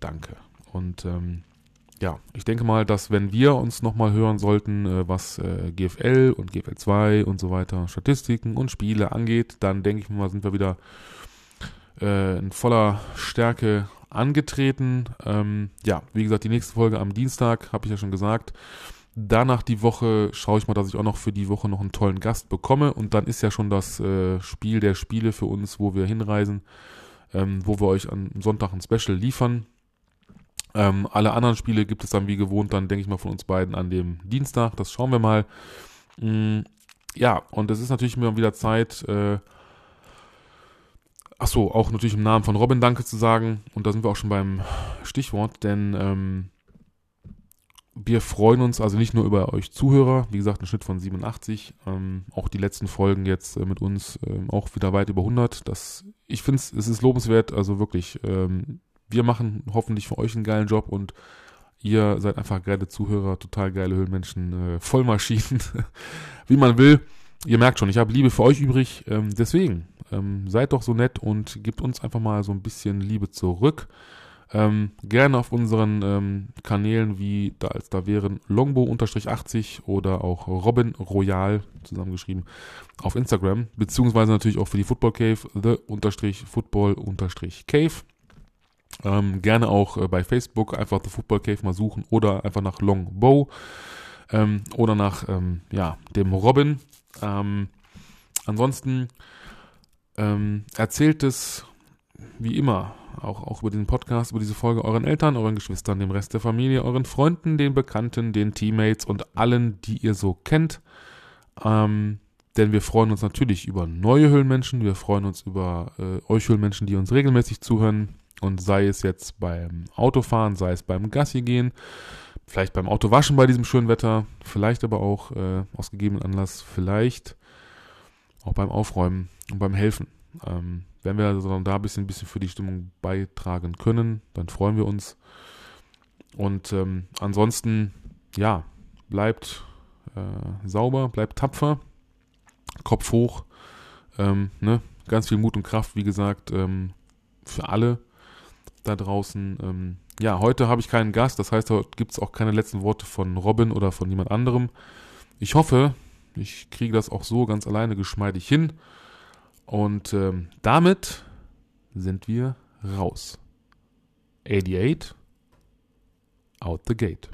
S2: danke. Und ähm, ja, ich denke mal, dass wenn wir uns nochmal hören sollten, äh, was äh, GFL und GFL 2 und so weiter, Statistiken und Spiele angeht, dann denke ich mal, sind wir wieder äh, in voller Stärke angetreten. Ähm, ja, wie gesagt, die nächste Folge am Dienstag, habe ich ja schon gesagt. Danach die Woche schaue ich mal, dass ich auch noch für die Woche noch einen tollen Gast bekomme. Und dann ist ja schon das äh, Spiel der Spiele für uns, wo wir hinreisen, ähm, wo wir euch am Sonntag ein Special liefern. Ähm, alle anderen Spiele gibt es dann wie gewohnt dann, denke ich mal, von uns beiden an dem Dienstag. Das schauen wir mal. Mm, ja, und es ist natürlich immer wieder Zeit, äh, ach so, auch natürlich im Namen von Robin Danke zu sagen. Und da sind wir auch schon beim Stichwort, denn ähm, wir freuen uns also nicht nur über euch Zuhörer, wie gesagt, ein Schnitt von 87, ähm, auch die letzten Folgen jetzt äh, mit uns ähm, auch wieder weit über 100. Das, ich finde es, ist lobenswert, also wirklich. Ähm, wir machen hoffentlich für euch einen geilen Job und ihr seid einfach geile Zuhörer, total geile Höhlenmenschen, äh, Vollmaschinen, wie man will. Ihr merkt schon, ich habe Liebe für euch übrig. Ähm, deswegen ähm, seid doch so nett und gebt uns einfach mal so ein bisschen Liebe zurück. Ähm, gerne auf unseren ähm, Kanälen wie da als da wären Longbow-80 oder auch Robin Royal zusammengeschrieben auf Instagram, beziehungsweise natürlich auch für die Football Cave, the-football-cave. Ähm, gerne auch äh, bei Facebook einfach The Football Cave mal suchen oder einfach nach Long Bow ähm, oder nach ja, dem Robin. Ähm, ansonsten ähm, erzählt es wie immer auch, auch über diesen Podcast, über diese Folge euren Eltern, euren Geschwistern, dem Rest der Familie, euren Freunden, den Bekannten, den Teammates und allen, die ihr so kennt. Ähm, denn wir freuen uns natürlich über neue Höhlenmenschen, wir freuen uns über äh, euch Höhlenmenschen, die uns regelmäßig zuhören, und sei es jetzt beim Autofahren, sei es beim Gassi gehen, vielleicht beim Autowaschen bei diesem schönen Wetter, vielleicht aber auch äh, aus gegebenen Anlass, vielleicht auch beim Aufräumen und beim Helfen. Ähm, wenn wir also da ein bisschen, bisschen für die Stimmung beitragen können, dann freuen wir uns. Und ähm, ansonsten, ja, bleibt äh, sauber, bleibt tapfer, Kopf hoch, ähm, ne? ganz viel Mut und Kraft, wie gesagt, ähm, für alle da draußen. Ja, heute habe ich keinen Gast, das heißt, heute gibt es auch keine letzten Worte von Robin oder von jemand anderem. Ich hoffe, ich kriege das auch so ganz alleine geschmeidig hin. Und ähm, damit sind wir raus. 88 out the gate.